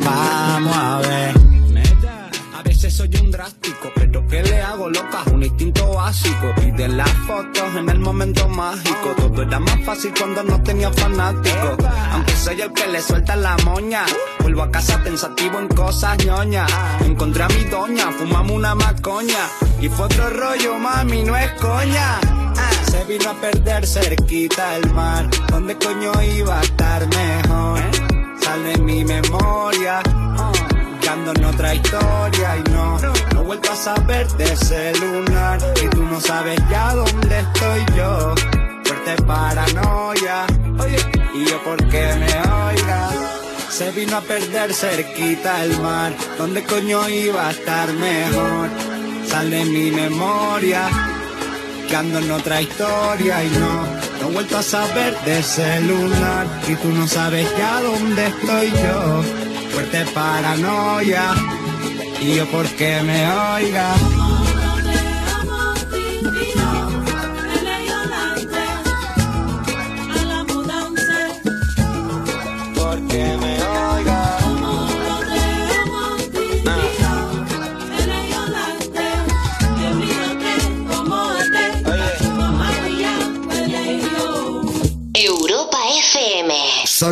Vamos a ver. Soy un drástico, pero ¿qué le hago, loca? Un instinto básico. Pide las fotos en el momento mágico. Todo era más fácil cuando no tenía fanáticos. Aunque soy el que le suelta la moña. Vuelvo a casa pensativo en cosas ñoñas. Encontré a mi doña, fumamos una macoña. Y fue otro rollo, mami, no es coña. Ah, Se vino a perder cerquita el mar. ¿Dónde coño iba a estar mejor? Sale mi memoria. Que ando en otra historia y no, no he vuelto a saber de ese lunar. Y tú no sabes ya dónde estoy yo. Fuerte paranoia. Y yo porque me oiga. Se vino a perder cerquita el mar. ¿Dónde coño iba a estar mejor? Sale mi memoria que en otra historia y no, no he vuelto a saber de ese lunar y tú no sabes ya dónde estoy yo. Fuerte paranoia y yo porque me oiga.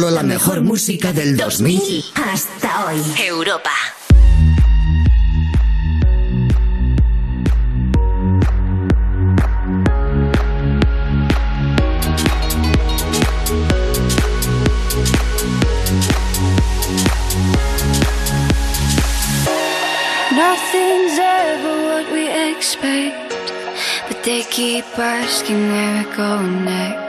La mejor música del 2000 hasta hoy. Europa. Nothing's ever what we expect, but they keep asking where we go next.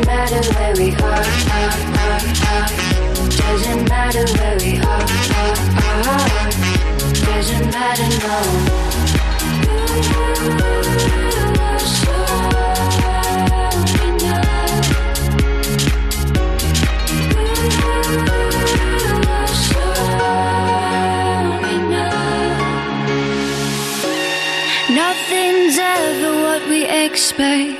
Doesn't matter where we are, are, are, are. Doesn't matter where we are, are, are. Doesn't matter, no. Nothing's ever what we expect,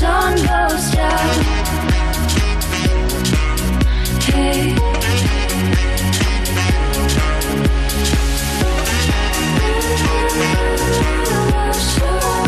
sun goes down. Hey. I'm so